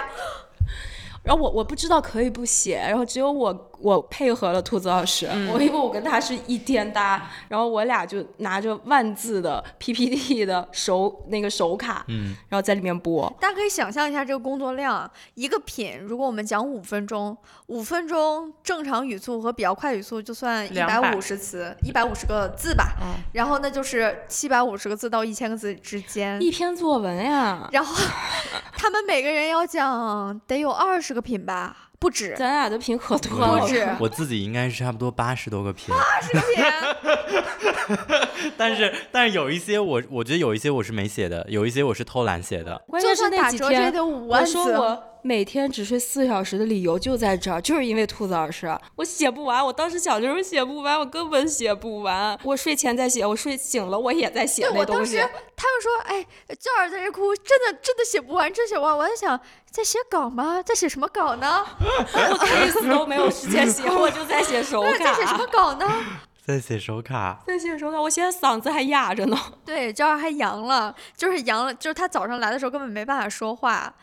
然后我我不知道可以不写，然后只有我我配合了兔子老师，我因为我跟他是一天搭，然后我俩就拿着万字的 PPT 的手那个手卡，嗯，然后在里面播。大家可以想象一下这个工作量，一个品，如果我们讲五分钟，五分钟正常语速和比较快语速就算一百五十词，一百五十个字吧，嗯然后那就是七百五十个字到一千个字之间。一篇作文呀，然后 他们每个人要讲得有二十个品吧，不止，咱俩的品可多了，不止。我自己应该是差不多八十多个品，八十个品，但是但是有一些我我觉得有一些我是没写的，有一些我是偷懒写的。关键就是算那几打折，这天我万字。说我每天只睡四小时的理由就在这儿，就是因为兔子老师，我写不完。我当时想就是写不完，我根本写不完。我睡前在写，我睡醒了我也在写，那东西我当时。他们说，哎，教儿在这哭，真的真的写不完，真写不完。我在想，在写稿吗？在写什么稿呢？我 case 都没有时间写，我就在写手卡，在写什么，稿呢？在写手卡，在写手卡。我现在嗓子还哑着呢。对，教儿还阳了，就是阳了，就是他早上来的时候根本没办法说话，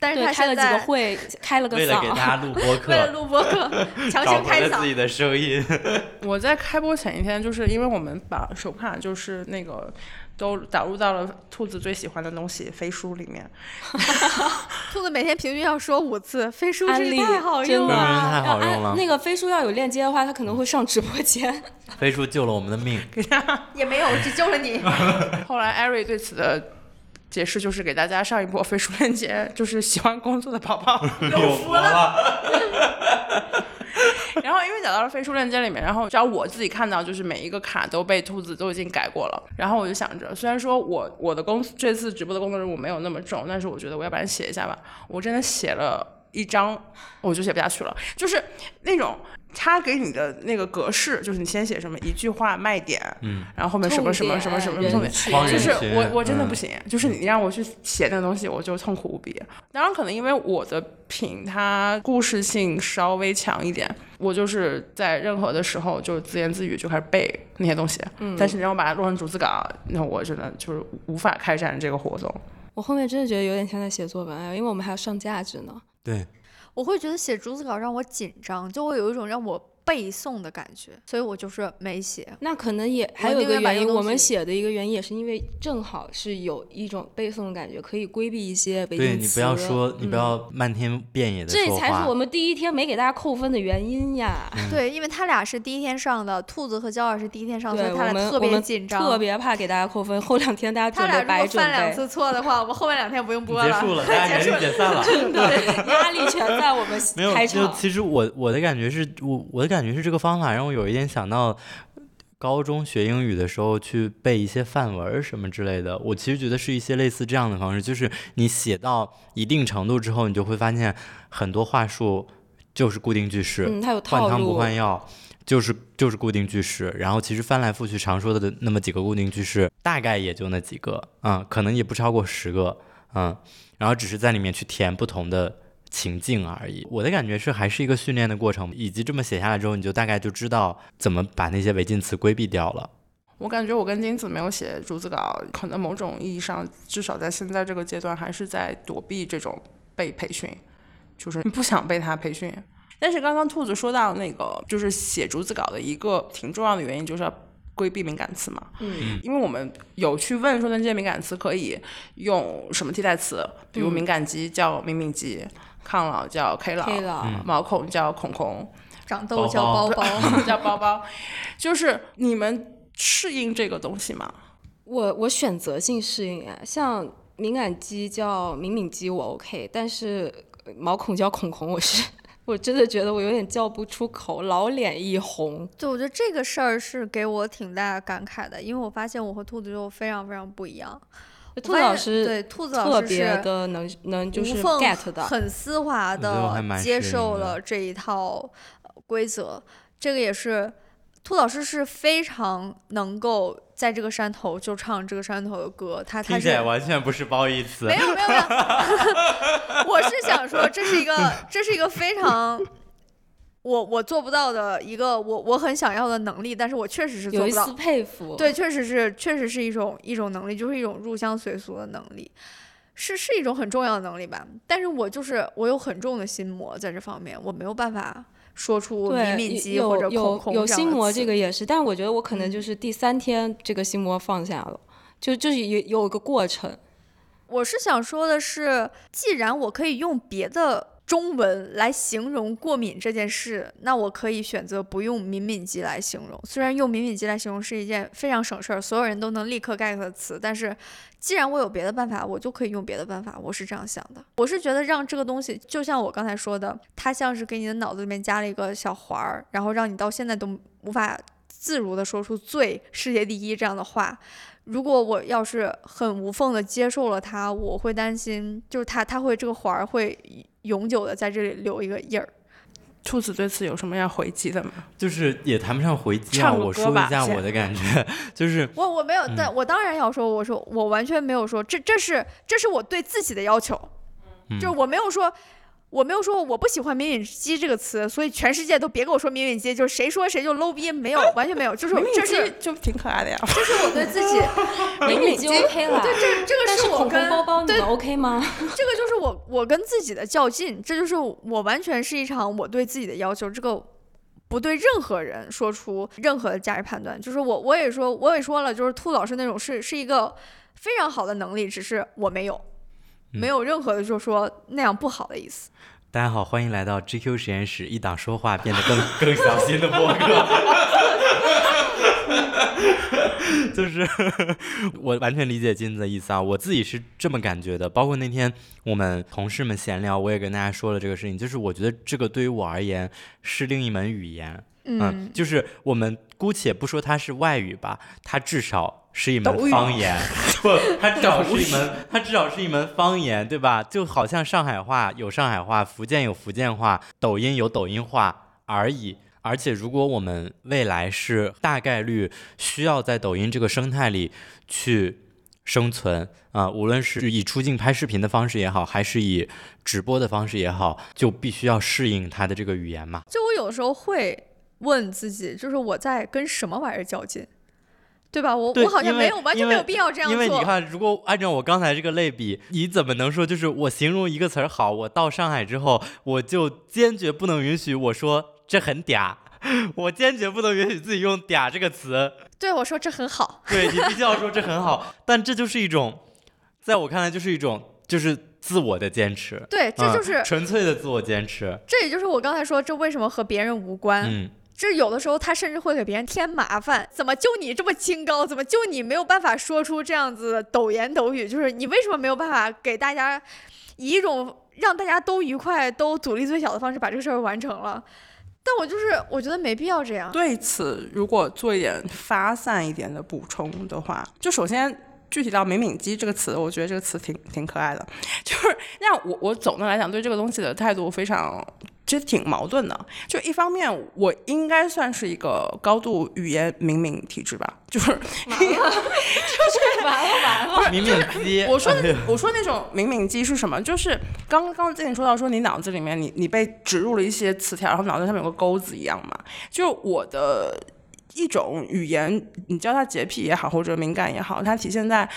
但是，他开了现在几个会，开了个为了给大。家录播 为了课，录播课 强行开嗓自己。的声音。我在开播前一天，就是因为我们把手帕就是那个都导入到了兔子最喜欢的东西飞书里面，兔子每天平均要说五次，飞书真是太好真的用了。太好用了那个飞书要有链接的话，他可能会上直播间。飞书救了我们的命，也没有，只救了你。后来艾瑞对此的解释就是给大家上一波飞书链接，就是喜欢工作的宝宝 有福了。然后因为讲到了飞书链接里面，然后只要我自己看到，就是每一个卡都被兔子都已经改过了。然后我就想着，虽然说我我的工这次直播的工作任务没有那么重，但是我觉得我要不然写一下吧。我真的写了一张，我就写不下去了，就是那种。他给你的那个格式，就是你先写什么一句话卖点，嗯，然后后面什么什么什么什么重点，点就是我我真的不嗯行，就是你让我去写那个东西，我就痛苦无比。当然，可能因为我的品它故事性稍微强一点，我就是在任何的时候就自言自语就开始背那些东西。嗯，但是你让我把它录成逐字稿，那我真的就是无法开展这个活动。我后面真的觉得有点像在写作文啊，因为我们还要上价值呢。对，我会觉得写逐字稿让我紧张，就会有一种让我背诵的感觉，所以我就是没写。那可能也还有一个原因，我们写的一个原因也是因为正好是有一种背诵的感觉，可以规避一些违禁词。对你不要说，你不嗯要漫天遍野的这才是我。们第一天没给大家扣分的原因呀。对，因为他俩是第一天上的，兔子和焦老师第一天上，所，以他俩特别紧张，特别怕给大家扣分，后两天大家他俩如准备白准果犯两，次错的话，我们后面两天不用播了结束了，解散了。压力全在我们没有，开场。就其实我我的感觉是我我的感觉是这个方法让我有一点想到高中学英语的时候去背一些范文什么之类的。我其实觉得是一些类似这样的方式，就是你写到一定程度之后，你就会发现很多话术就是固定句式，嗯，它有套换汤不。换药。就是就是固定句式，然后其实翻来覆去常说的那么几个固定句式，大概也就那几个，嗯，可能也不超过十个，嗯，然后只是在里面去填不同的情境而已。我的感觉是还是一个训练的过程，以及这么写下来之后，你就大概就知道怎么把那些违禁词规避掉了。我感觉我跟金子没有写逐字稿，可能某种意义上，至少在现在这个阶段，还是在躲避这种被培训，就是不想被他培训。但是刚刚兔子说到那个，就是写逐字稿的一个挺重要的原因，就是要规避敏感词嘛。嗯，因为我们有去问说那些敏感词可以用什么替代词，比如嗯敏感肌叫敏敏肌，抗老叫 K 老，K 老，毛孔叫孔孔，长痘叫包包，叫包包，就是你们适应这个东西吗？我我选择性适应啊，像敏感肌叫敏敏肌我 OK，但是毛孔叫孔孔我是 我真的觉得我有点叫不出口，老脸一红。就，我觉得这个事儿是给我挺大感慨的，因为我发现我和兔子就非常非常不一样。我兔子老师对兔子老师别是的能能就是无缝 get 的，很丝滑的接受了这一套呃规则，这个也是兔老师是非常能够在这个山头就唱这个山头的歌，他他是完全不是褒义词没有没有没有，我是想说这是一个这是一个非常。我我做不到的一个我我很想要的能力，但是我确实是做不到有一丝。佩服。对，确实是，确实是一种一种能力，就是一种入乡随俗的能力。是是一种很重要的能力吧。但是我就是我有很重的心魔在这方面，我没有办法说出对，敏敏机或者有有有心魔这个也是，但我觉得我可能嗯就是第三天这个心魔放下了，就就是有有个过程。我是想说的是，既然我可以用别的中文来形容过敏这件事，那我可以选择不用敏敏肌来形容。虽然用敏敏肌来形容是一件非常省事儿，所有人都能立刻 get 的词，但是既然我有别的办法，我就可以用别的办法。我是这样想的。我是觉得让这个东西，就像我刚才说的，它像是给你的脑子里面加了一个小环儿，然后让你到现在都无法自如的说出“最世界第一”这样的话。如果我要是很无缝的接受了它，我会担心，就是它它会这个环儿会永久的在这里留一个印儿。兔子对此有什么要回击的吗？就是也谈不上回击啊。唱我说一下我的感觉，就是我我没有，但我当然要说，我说我完全没有说，这这是这是我对自己的要求，就是我没有说。我没有说我不喜欢“敏敏肌”这个词，所以全世界都别跟我说“敏敏肌”，就是谁说谁就 low 逼，没有，完全没有，就是明明这是就挺可爱的呀。这是我对自己，敏敏肌 OK 了，对这这个是我跟红包包你对们 OK 吗？这个就是我我跟自己的较劲，这就是我完全是一场我对自己的要求，这个不对任何人说出任何的价值判断。就是我我也说我也说了，就是兔老师那种是是一个非常好的能力，只是我没有，没有任何的就说那样不好的意思。大家好，欢迎来到 GQ 实验室，一档说话变得更 更小心的播客。就是 我完全理解金子的意思啊，我自己是这么感觉的。包括那天我们同事们闲聊，我也跟大家说了这个事情，就是我觉得这个对于我而言是另一门语言。嗯，就是我们姑且不说它是外语吧，它至少是一门方言，不，它至少是一 门，它至少是一门方言，对吧？就好像上海话有上海话，福建有福建话，抖音有抖音话而已。而且，如果我们未来是大概率需要在抖音这个生态里去生存啊、无论是以出镜拍视频的方式也好，还是以直播的方式也好，就必须要适应它的这个语言嘛。就我有时候会问自己，就是我在跟什么玩意儿较劲，对吧？我我好像没有完全没有必要这样做。因为你看，如果按照我刚才这个类比，你怎么能说就是我形容一个词儿好，我到上海之后，我就坚决不能允许我说这很嗲，我坚决不能允许自己用嗲这个词。对我说这很好，对你必须要说这很好，但这就是一种，在我看来就是一种就是自我的坚持。对，这就是、嗯纯粹的自我坚持。这也就是我刚才说，这为什么和别人无关？嗯，这有的时候他甚至会给别人添麻烦。怎么就你这么清高？怎么就你没有办法说出这样子的抖言抖语？就是你为什么没有办法给大家以一种让大家都愉快、都阻力最小的方式把这个事儿完成了？但我就是我觉得没必要这样。对此，如果做一点发散一点的补充的话，就首先具体到“敏敏肌”这个词，我觉得这个词挺挺可爱的。就是那我我总的来讲对这个东西的态度非常，其实挺矛盾的。就一方面，我应该算是一个高度语言敏敏体质吧，就是完了 完了，敏敏肌，我说我说那种敏敏肌是什么？就是刚刚之前说到说你脑子里面你你被植入了一些词条，然后脑子上面有个钩子一样嘛。就我的一种语言，你叫它洁癖也好，或者敏感也好，它体现在。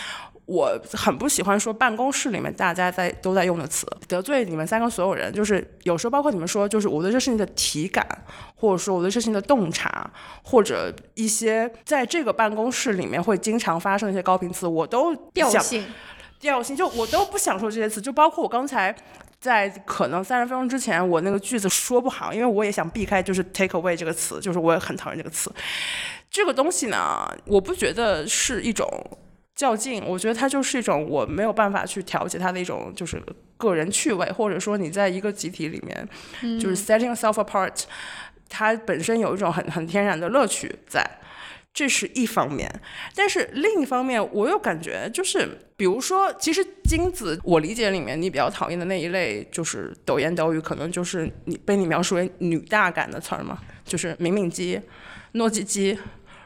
我很不喜欢说办公室里面大家在都在用的词，得罪你们三个所有人。就是有时候包括你们说，就是我对这事情的体感，或者说我对事情的洞察，或者一些在这个办公室里面会经常发生的一些高频词，我都想调性，调性，就我都不想说这些词，就包括我刚才在可能三十分钟之前，我那个句子说不好，因为我也想避开就是 take away 这个词，就是我也很讨厌这个词。这个东西呢，我不觉得是一种较劲，我觉得它就是一种我没有办法去调节它的一种就是个人趣味，或者说你在一个集体里面，就是 setting yourself apart，它本身有一种很很天然的乐趣在。这是一方面，但是另一方面，我又感觉就是，比如说，其实金子，我理解里面你比较讨厌的那一类，就是抖言抖语，可能就是你被你描述为女大感的词儿嘛，就是敏敏肌、糯叽叽。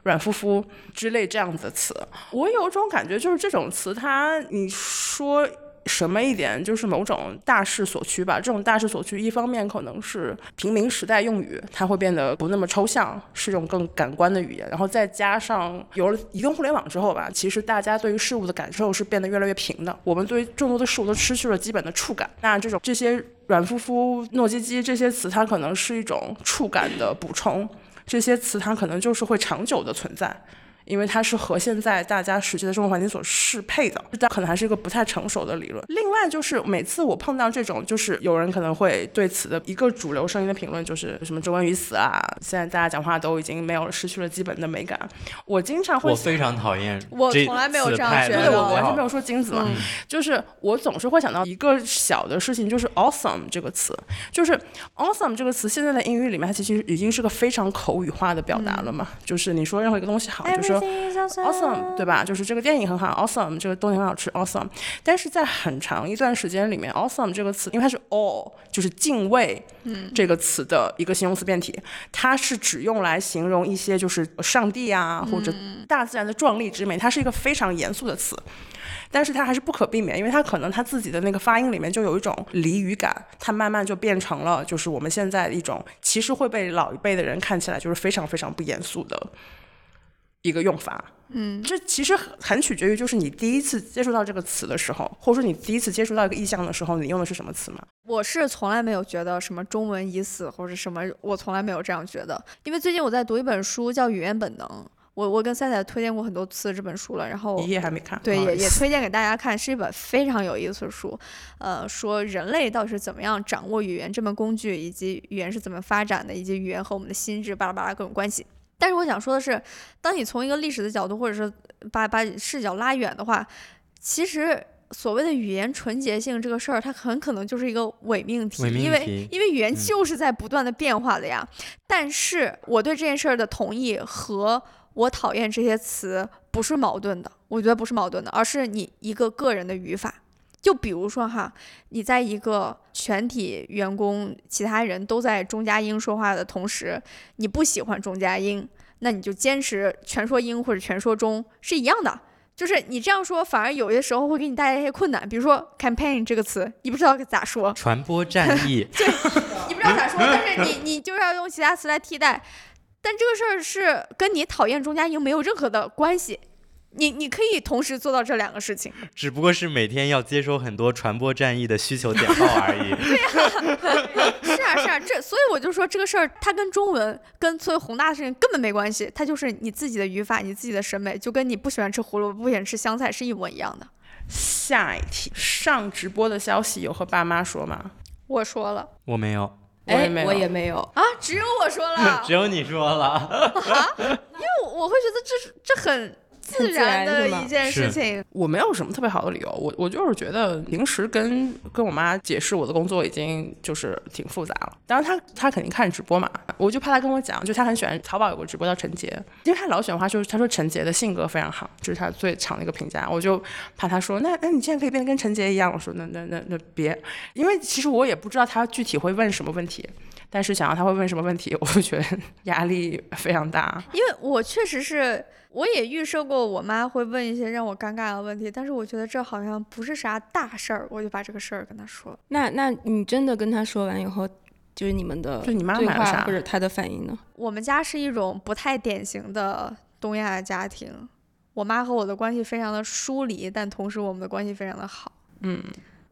软乎乎之类这样子的词，我有种感觉，就是这种词它，你说什么一点，就是某种大势所趋吧。这种大势所趋，一方面可能是平民时代用语，它会变得不那么抽象，是一种更感官的语言。然后再加上有了移动互联网之后吧，其实大家对于事物的感受是变得越来越平的。我们对于众多的事物都失去了基本的触感。那这种这些软乎乎、糯叽叽这些词，它可能是一种触感的补充。这些词它可能就是会长久的存在。因为它是和现在大家实际的生活环境所适配的，但可能还是一个不太成熟的理论。另外就是每次我碰到这种，就是有人可能会对此的一个主流声音的评论，就是什么周文语死啊，现在大家讲话都已经没有失去了基本的美感。我经常会，我非常讨厌，我从来没有这样觉得，我完全没有说金子嘛，嗯就是我总是会想到一个小的事情，就是 awesome 这个词，就是 awesome 这个词，现在的英语里面它其实已经是个非常口语化的表达了嘛，就是你说任何一个东西好，就说。Awesome，对吧？就是这个电影很好，Awesome，这个东西很好吃，Awesome。但是在很长一段时间里面，Awesome 这个词，因为它是 all，就是敬畏这个词的一个形容词变体，它是只用来形容一些就是上帝啊或者大自然的壮丽之美，它是一个非常严肃的词。但是它还是不可避免，因为它可能它自己的那个发音里面就有一种俚语感，它慢慢就变成了就是我们现在一种其实会被老一辈的人看起来就是非常非常不严肃的。一个用法，嗯，这其实很很取决于，就是你第一次接触到这个词的时候，或者说你第一次接触到一个意象的时候，你用的是什么词吗？我是从来没有觉得什么中文已死或者什么，我从来没有这样觉得。因为最近我在读一本书叫《语言本能》，我我跟赛赛推荐过很多次这本书了，然后一页还没看，对，也也推荐给大家看，是一本非常有意思的书。呃，说人类到底是怎么样掌握语言这门工具，以及语言是怎么发展的，以及语言和我们的心智巴拉巴拉各种关系。但是我想说的是，当你从一个历史的角度，或者是把把视角拉远的话，其实所谓的语言纯洁性这个事儿，它很可能就是一个伪命题，因为因为语言嗯就是在不断的变化的呀。但是我对这件事儿的同意和我讨厌这些词不是矛盾的，我觉得不是矛盾的，而是你一个个人的语法。就比如说哈，你在一个全体员工其他人都在中加英说话的同时，你不喜欢中加英，那你就坚持全说英或者全说中是一样的。就是你这样说，反而有些时候会给你带来一些困难。比如说 “campaign” 这个词，你不知道咋说，传播战役，你不知道咋说，但是你你就是要用其他词来替代。但这个事儿是跟你讨厌中加英没有任何的关系，你你可以同时做到这两个事情。只不过是每天要接收很多传播战役的需求点报而已。对呀是啊是啊，这所以我就说这个事儿，它跟中文跟所有宏大的事情根本没关系，它就是你自己的语法，你自己的审美，就跟你不喜欢吃胡萝卜，不喜欢吃香菜是一模一样的。下一题，上直播的消息有和爸妈说吗？我说了我没有，哎我也没，有我也没有。啊，只有我说了，只有你说了。啊因为我我会觉得这是这很自然的一件事情。我没有什么特别好的理由，我我就是觉得平时跟跟我妈解释我的工作已经就是挺复杂了。当然她她肯定看直播嘛，我就怕她跟我讲，就她很喜欢淘宝有个直播叫陈杰，因为她老喜欢话就是她说陈杰的性格非常好，这是她最长的一个评价。我就怕她说那那你现在可以变得跟陈杰一样，我说那那那那别，因为其实我也不知道她具体会问什么问题。但是想要她会问什么问题，我就觉得 压力非常大。因为我确实是，我也预设过我妈会问一些让我尴尬的问题，但是我觉得这好像不是啥大事儿，我就把这个事儿跟她说。那那你真的跟她说完以后，就是你们的就你妈对话买了啥或者她的反应呢？我们家是一种不太典型的东亚家庭，我妈和我的关系非常的疏离，但同时我们的关系非常的好。嗯，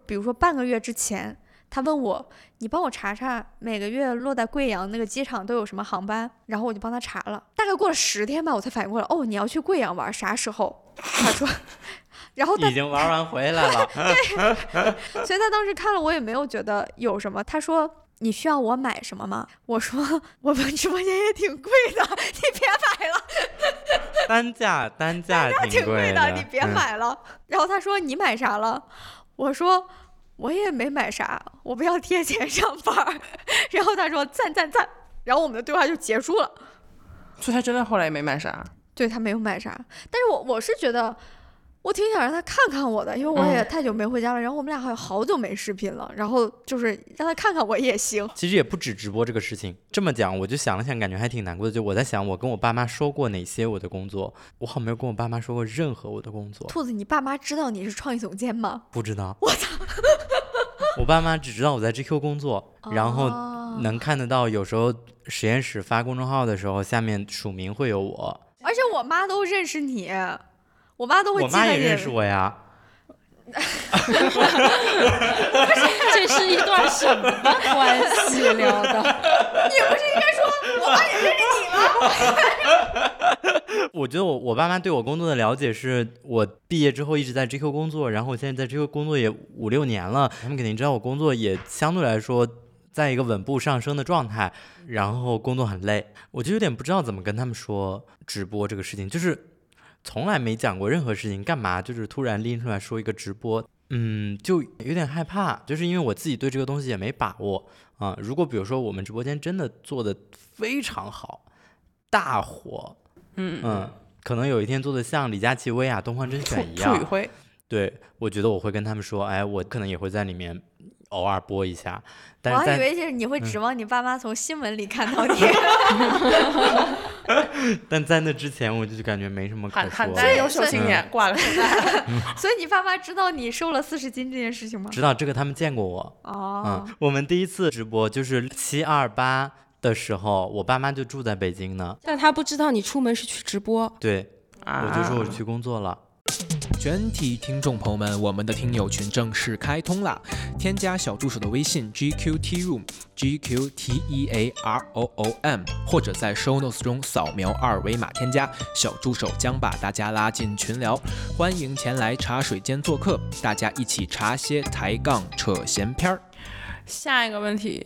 比如说半个月之前，她问我，你帮我查查每个月落在贵阳那个机场都有什么航班，然后我就帮他查了。大概过了十天吧，我才反应过来，哦，你要去贵阳玩，啥时候？他说，然后他已经玩完回来了，所以他当时看了我也没有觉得有什么。他说：“你需要我买什么吗？”我说：“我们直播间也挺贵的，你别买了，单价单价挺贵的，你别嗯买了。然后他说：“你买啥了？”我说：“我也没买啥，我不要贴钱上班儿。”然后他说：“赞赞赞。”然后我们的对话就结束了。所以他真的后来也没买啥。对他没有买啥，但是我我是觉得，我挺想让他看看我的，因为我也嗯太久没回家了，然后我们俩好像好久没视频了，然后就是让他看看我也行。其实也不止直播这个事情。这么讲，我就想了想，感觉还挺难过的。就我在想，我跟我爸妈说过哪些我的工作，我好像没有跟我爸妈说过任何我的工作，兔子，你爸妈知道你是创意总监吗？不知道。我操！我爸妈只知道我在 GQ 工作，然后哦能看得到，有时候实验室发公众号的时候，下面署名会有我，而且我妈都认识你，我妈都会我记得你。妈也认识我呀。这是一段什么关系聊的你不是应该说？我 觉得我我爸妈对我工作的了解是我毕业之后一直在 GQ 工作，然后我现在在 GQ 工作也五六年了，他们肯定知道我工作也相对来说在一个稳步上升的状态，然后工作很累，我就有点不知道怎么跟他们说直播这个事情，就是从来没讲过任何事情，干嘛就是突然拎出来说一个直播，嗯，就有点害怕，就是因为我自己对这个东西也没把握。啊、如果比如说我们直播间真的做的非常好，大火。嗯嗯，可能有一天做的像李佳琦、薇娅、东方甄选一样，对我觉得我会跟他们说，哎，我可能也会在里面偶尔播一下，但我是在还以为就是你会指望你爸妈从新闻里看到 你，但在那之前我就感觉没什么可说邯说郸优秀嗯青年挂了，所以你爸妈知道你瘦了四十斤这件事情吗？知道这个他们见过我，哦，嗯，我们第一次直播就是七二八的时候，我爸妈就住在北京呢，但他不知道你出门是去直播，对，啊我就说我去工作了。全体听众朋友们，我们的听友群正式开通啦！添加小助手的微信 GQT Room G Q T E A R O O M，或者在 Show Notes 中扫描二维码添加，小助手将把大家拉进群聊。欢迎前来茶水间做客，大家一起茶歇抬杠扯闲篇儿。下一个问题，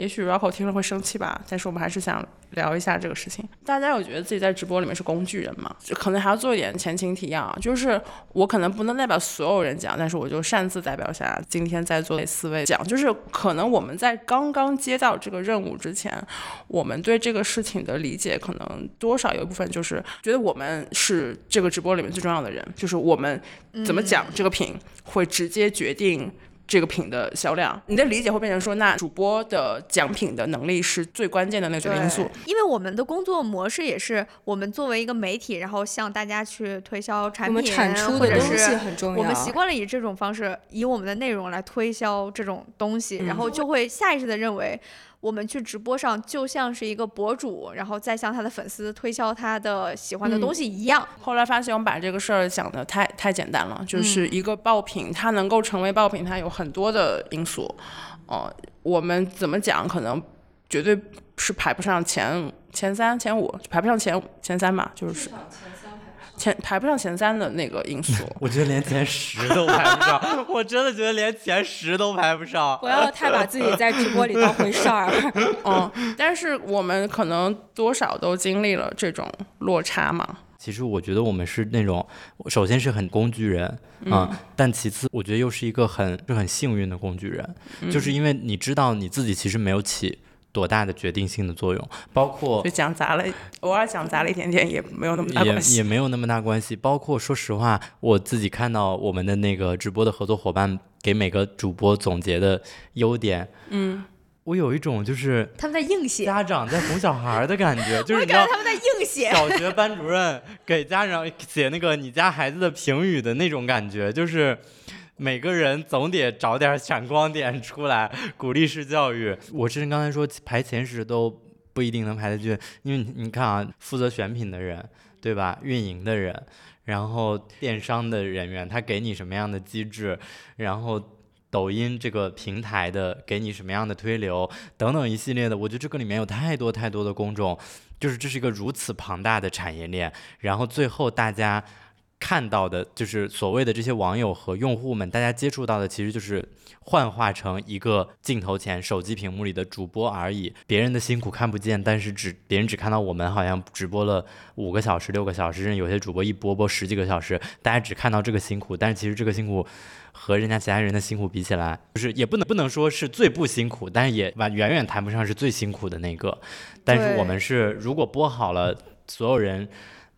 也许 Rocco 听了会生气吧，但是我们还是想聊一下这个事情。大家有觉得自己在直播里面是工具人吗？就可能还要做一点前情提要啊，就是我可能不能代表所有人讲，但是我就擅自代表下今天在座的四位讲，就是可能我们在刚刚接到这个任务之前，我们对这个事情的理解可能多少有一部分就是觉得我们是这个直播里面最重要的人，就是我们怎么讲这个品会直接决定。这个品的销量，你的理解会变成说，那主播的奖品的能力是最关键的那个因素。因为我们的工作模式也是我们作为一个媒体，然后向大家去推销产我们品，产出或者的东西是很重要。我们习惯了以这种方式，以我们的内容来推销这种东西，然后就会下意识的认为，我们去直播上就像是一个博主，然后再向他的粉丝推销他的喜欢的东西一样。后来发现我们把这个事儿想的太太简单了，就是一个爆品，它能够成为爆品，它有很多的因素。哦、我们怎么讲，可能绝对是排不上前前三、前五，排不上前前三吧，就是前排不上前三的那个因素。我觉得连前十都排不上，我真的觉得连前十都排不上。不要太把自己在直播里当回事儿。嗯，但是我们可能多少都经历了这种落差嘛。其实我觉得我们是那种，首先是很工具人啊、但其次我觉得又是一个很是很幸运的工具人，就是因为你知道你自己其实没有起多大的决定性的作用，包括就讲砸了，偶尔讲砸了一点点，也没有那么大也关系。也没有那么大关系。包括说实话，我自己看到我们的那个直播的合作伙伴给每个主播总结的优点，嗯，我有一种就是他们在硬写，家长在哄小孩儿的感觉，就是你知道感觉他们在硬写。小学班主任给家长写那个你家孩子的评语的那种感觉，就是每个人总得找点闪光点出来，鼓励式教育。我之前刚才说排前十都不一定能排得进，因为你你看啊，负责选品的人，对吧？运营的人，然后电商的人员，他给你什么样的机制，然后。抖音这个平台的给你什么样的推流等等一系列的，我觉得这个里面有太多太多的公众，就是这是一个如此庞大的产业链，然后最后大家看到的就是所谓的这些网友和用户们，大家接触到的其实就是幻化成一个镜头前手机屏幕里的主播而已。别人的辛苦看不见，但是只别人只看到我们好像直播了五个小时、六个小时，甚至有些主播一播播十几个小时，大家只看到这个辛苦，但是其实这个辛苦。和人家其他人的辛苦比起来，就是也不能不能说是最不辛苦，但是也完远远谈不上是最辛苦的那个。但是我们是如果播好了，所有人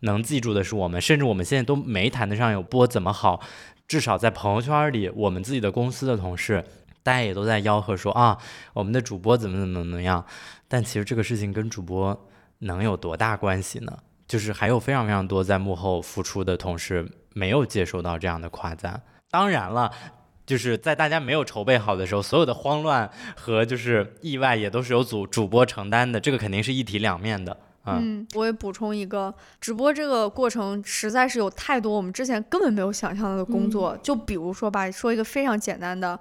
能记住的是我们，甚至我们现在都没谈得上有播怎么好，至少在朋友圈里，我们自己的公司的同事，大家也都在吆喝说啊，我们的主播怎么怎么怎么样。但其实这个事情跟主播能有多大关系呢？就是还有非常非常多在幕后付出的同事没有接受到这样的夸赞。当然了。就是在大家没有筹备好的时候，所有的慌乱和就是意外也都是由主主播承担的，这个肯定是一体两面的。嗯，我也补充一个，直播这个过程实在是有太多我们之前根本没有想象的工作。就比如说吧，说一个非常简单的，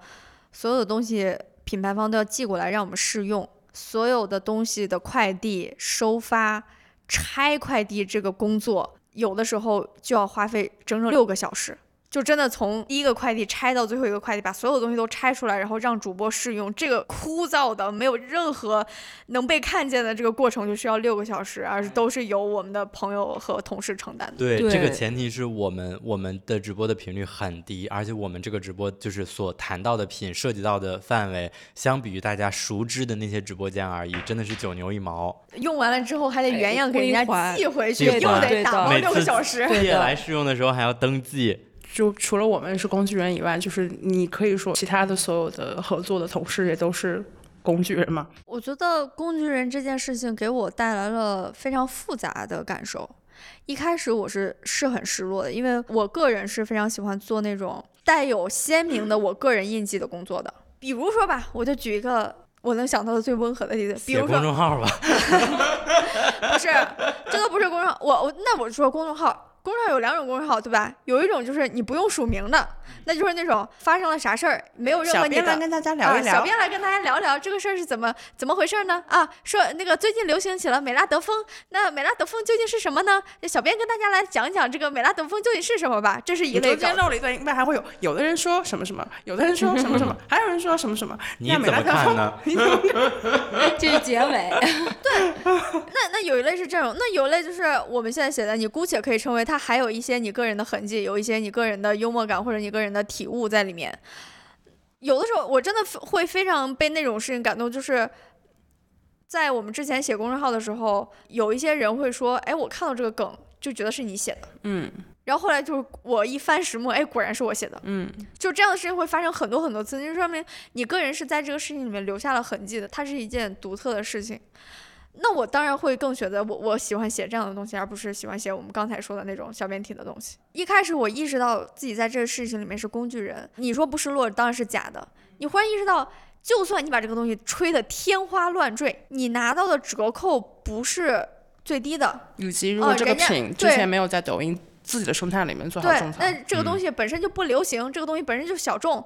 所有的东西品牌方都要寄过来让我们试用，所有的东西的快递收发、拆快递这个工作，有的时候就要花费整整六个小时。就真的从第一个快递拆到最后一个快递，把所有东西都拆出来，然后让主播试用，这个枯燥的没有任何能被看见的这个过程，就需要六个小时，而是都是由我们的朋友和同事承担的。对，对这个前提是我们我们的直播的频率很低，而且我们这个直播就是所谈到的品涉及到的范围，相比于大家熟知的那些直播间而已，真的是九牛一毛。用完了之后还得原样给人家寄回去，又得打包六个小时。借来试用的时候还要登记。就除了我们是工具人以外，就是你可以说其他的所有的合作的同事也都是工具人嘛。我觉得工具人这件事情给我带来了非常复杂的感受。一开始我是是很失落的，因为我个人是非常喜欢做那种带有鲜明的我个人印记的工作的。比如说吧，我就举一个我能想到的最温和的例子，比如说公众号吧，不是，这都不是公众号，我我那我说公众号。公众号有两种公众号，对吧？有一种就是你不用署名的，那就是那种发生了啥事儿没有任何你的小编来跟大家聊一啊，聊。小编来跟大家聊聊这个事儿是怎么怎么回事呢？啊，说那个最近流行起了美拉德风，那美拉德风究竟是什么呢？小编跟大家来讲讲这个美拉德风究竟是什么吧。这是一类稿。中间漏了一段，一般还会有有的人说什么什么，有的人说什么什么，还有人说什么什么。你那美怎么拉德风看呢？这是结尾。对那那有一类是这种，那有一类就是我们现在写的，你姑且可以称为它还有一些你个人的痕迹，有一些你个人的幽默感或者你个人的体悟在里面。有的时候我真的会非常被那种事情感动，就是在我们之前写公众号的时候，有一些人会说：“哎，我看到这个梗就觉得是你写的。”嗯然后后来就是我一翻石墨，哎，果然是我写的。嗯，就这样的事情会发生很多很多次，就说明你个人是在这个事情里面留下了痕迹的，它是一件独特的事情。那我当然会更选择我我喜欢写这样的东西，而不是喜欢写我们刚才说的那种小编体的东西。一开始我意识到自己在这个事情里面是工具人，你说不失落当然是假的。你忽然意识到，就算你把这个东西吹得天花乱坠，你拿到的折扣不是最低的，以及如果这个品之对前没有在抖音自己的生态里面做好种，草那，这个嗯东西本身就不流行，这个东西本身就小众，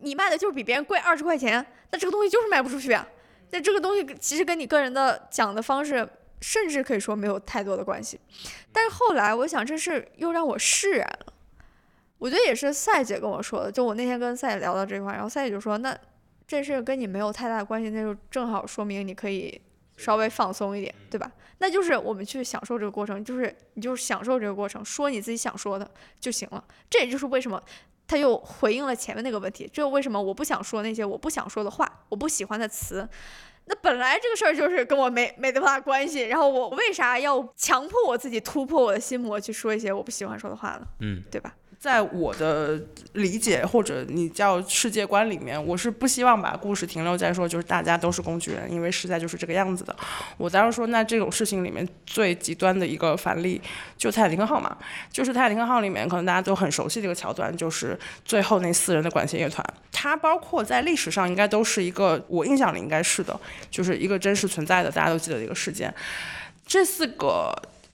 你卖的就是比别人贵二十块钱，那这个东西就是卖不出去啊。那这个东西其实跟你个人的讲的方式，甚至可以说没有太多的关系。但是后来我想，这事又让我释然了。我觉得也是赛姐跟我说的，就我那天跟赛姐聊到这块，然后赛姐就说：“那这事跟你没有太大的关系，那就正好说明你可以稍微放松一点，对吧？那就是我们去享受这个过程，就是你就是享受这个过程，说你自己想说的就行了。这也就是为什么他又回应了前面那个问题，这为什么我不想说那些我不想说的话，我不喜欢的词。那本来这个事儿就是跟我没没多大关系，然后我为啥要强迫我自己突破我的心魔去说一些我不喜欢说的话呢？嗯，对吧？在我的理解或者你叫世界观里面，我是不希望把故事停留在说就是大家都是工具人，因为实在就是这个样子的。我当时说，那这种事情里面最极端的一个反例就泰坦尼克号嘛，就是泰坦尼克号里面可能大家都很熟悉的一个桥段，就是最后那四人的管弦乐团，它包括在历史上应该都是一个我印象里应该是的，就是一个真实存在的，大家都记得的一个事件。这四个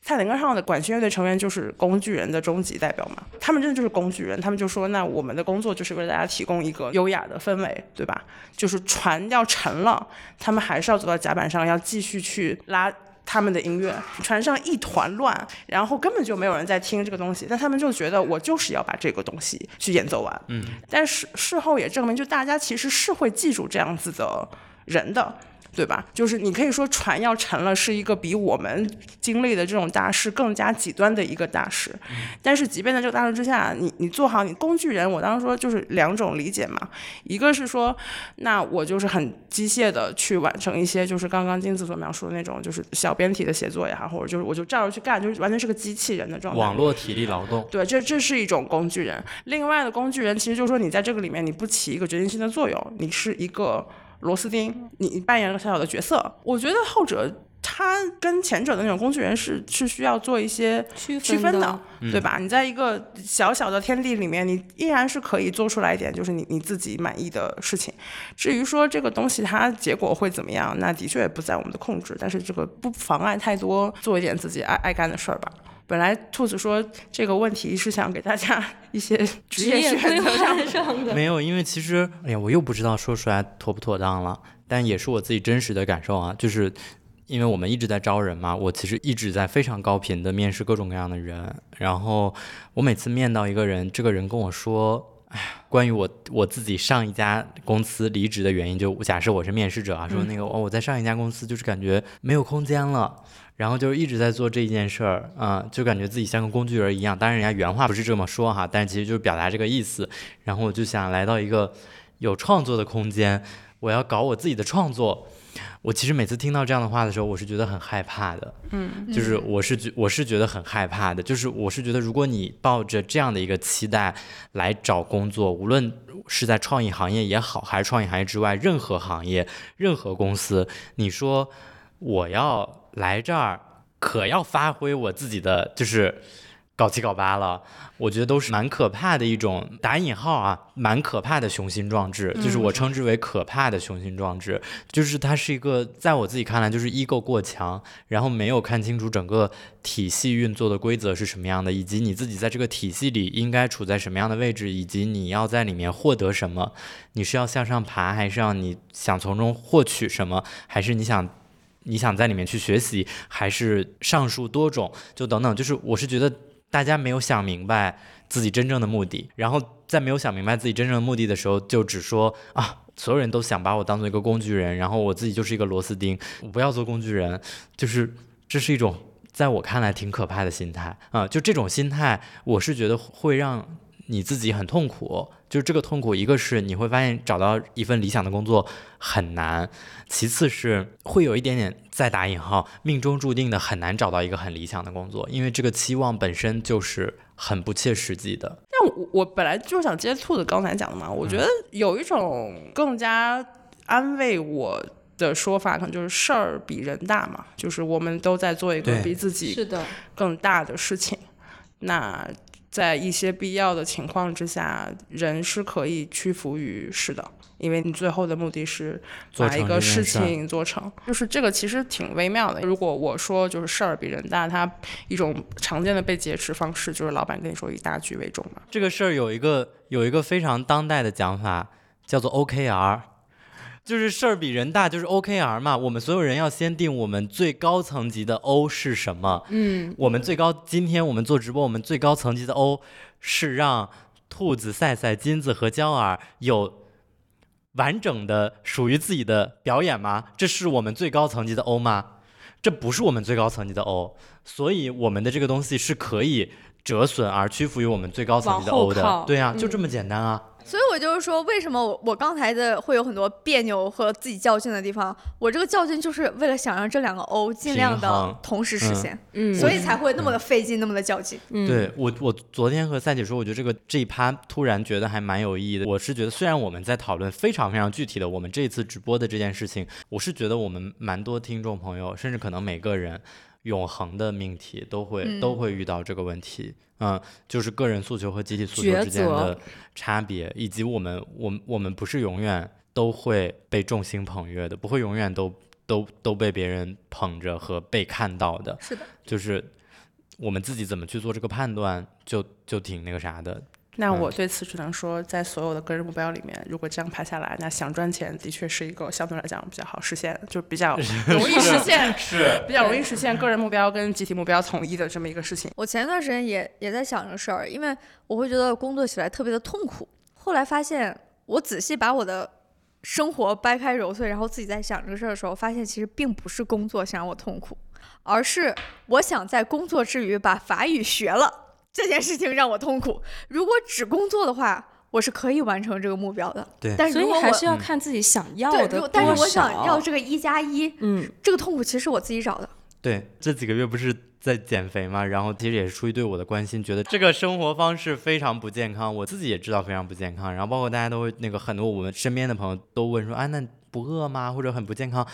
泰坦尼克号的管弦乐队成员就是工具人的终极代表嘛，他们真的就是工具人，他们就说，那我们的工作就是为大家提供一个优雅的氛围，对吧？就是船要沉了，他们还是要走到甲板上，要继续去拉。他们的音乐，船上一团乱，然后根本就没有人在听这个东西，但他们就觉得我就是要把这个东西去演奏完。嗯，但是事后也证明，就大家其实是会记住这样子的人的，对吧？就是你可以说船要沉了，是一个比我们经历的这种大事更加极端的一个大事。但是即便在这个大事之下，你你做好你工具人，我当时说就是两种理解嘛，一个是说，那我就是很机械的去完成一些就是刚刚金子所描述的那种就是小编体的写作也好，或者就是我就照着去干，就是完全是个机器人的状态。网络体力劳动。对，这这是一种工具人。另外的工具人，其实就是说你在这个里面你不起一个决定性的作用，你是一个螺丝钉，你你扮演了个小小的角色。我觉得后者。它跟前者的那种工具人是是需要做一些区区分的，对吧？你在一个小小的天地里面，你依然是可以做出来一点，就是你你自己满意的事情。至于说这个东西它结果会怎么样，那的确也不在我们的控制，但是这个不妨碍太多做一点自己爱爱干的事儿吧。本来兔子说这个问题是想给大家一些 职业选择上的，没有，因为其实哎呀，我又不知道说出来妥不妥当了，但也是我自己真实的感受啊，就是。因为我们一直在招人嘛，我其实一直在非常高频的面试各种各样的人，然后我每次面到一个人，这个人跟我说，哎呀，关于我我自己上一家公司离职的原因，就假设我是面试者啊，说那个哦，我在上一家公司就是感觉没有空间了，然后就一直在做这一件事儿，啊，就感觉自己像个工具人一样。当然人家原话不是这么说哈，但其实就是表达这个意思。然后我就想来到一个有创作的空间，我要搞我自己的创作。我其实每次听到这样的话的时候，我是觉得很害怕的，嗯，就是我是觉我是觉得很害怕的，就是我是觉得如果你抱着这样的一个期待来找工作，无论是在创意行业也好，还是创意行业之外任何行业、任何公司，你说我要来这儿，可要发挥我自己的就是。搞七搞八了，我觉得都是蛮可怕的一种打引号啊，蛮可怕的雄心壮志，就是我称之为可怕的雄心壮志，就是它是一个在我自己看来就是 ego 过强，然后没有看清楚整个体系运作的规则是什么样的，以及你自己在这个体系里应该处在什么样的位置，以及你要在里面获得什么，你是要向上爬，还是要你想从中获取什么，还是你想你想在里面去学习，还是上述多种，就等等，就是我是觉得。大家没有想明白自己真正的目的，然后在没有想明白自己真正的目的的时候，就只说啊，所有人都想把我当做一个工具人，然后我自己就是一个螺丝钉，我不要做工具人，就是这是一种在我看来挺可怕的心态啊，就这种心态，我是觉得会让你自己很痛苦。就是这个痛苦，一个是你会发现找到一份理想的工作很难，其次是会有一点点再打引号命中注定的很难找到一个很理想的工作，因为这个期望本身就是很不切实际的。但我我本来就想接兔子刚才讲的嘛，我觉得有一种更加安慰我的说法，可能就是事儿比人大嘛，就是我们都在做一个比自己是的更大的事情，那。在一些必要的情况之下，人是可以屈服于事的，因为你最后的目的是把一个事情做成。就是这个其实挺微妙的。如果我说就是事儿比人大，它一种常见的被劫持方式就是老板跟你说以大局为重嘛。这个事儿有一个有一个非常当代的讲法，叫做 OKR。就是事儿比人大，就是 OKR 嘛。我们所有人要先定我们最高层级的 O 是什么。嗯，我们最高，今天我们做直播，我们最高层级的 O 是让兔子、赛赛、金子和娇儿有完整的属于自己的表演吗？这是我们最高层级的 O 吗？这不是我们最高层级的 O。所以我们的这个东西是可以折损而屈服于我们最高层级的 O 的。对啊，就这么简单啊。所以我就是说，为什么我我刚才的会有很多别扭和自己较劲的地方？我这个较劲就是为了想让这两个 O 尽量的同时实现，嗯，所以才会那么的费劲，那么的较劲。对我，我昨天和赛姐说，我觉得这个这一趴突然觉得还蛮有意义的。我是觉得，虽然我们在讨论非常非常具体的我们这一次直播的这件事情，我是觉得我们蛮多听众朋友，甚至可能每个人永恒的命题都会都会遇到这个问题。嗯，就是个人诉求和集体诉求之间的差别，以及我们，我们，我们不是永远都会被众星捧月的，不会永远都都都被别人捧着和被看到的。是的，就是我们自己怎么去做这个判断，就就挺那个啥的。那我对此只能说，在所有的个人目标里面，如果这样排下来，那想赚钱的确是一个相对来讲比较好实现，就比较容易实现，是比较容易实现个人目标跟集体目标统一的这么一个事情。我前一段时间也也在想这个事儿，因为我会觉得工作起来特别的痛苦。后来发现，我仔细把我的生活掰开揉碎，然后自己在想这个事儿的时候，发现其实并不是工作想让我痛苦，而是我想在工作之余把法语学了这件事情让我痛苦。如果只工作的话，我是可以完成这个目标的。对所以但是如果还是要看自己想要对，的但是我想要这个一加一，嗯，这个痛苦其实是我自己找的。对，这几个月不是在减肥嘛，然后其实也是出于对我的关心，觉得这个生活方式非常不健康，我自己也知道非常不健康，然后包括大家都会那个很多我们身边的朋友都问说，啊，那不饿吗？或者很不健康？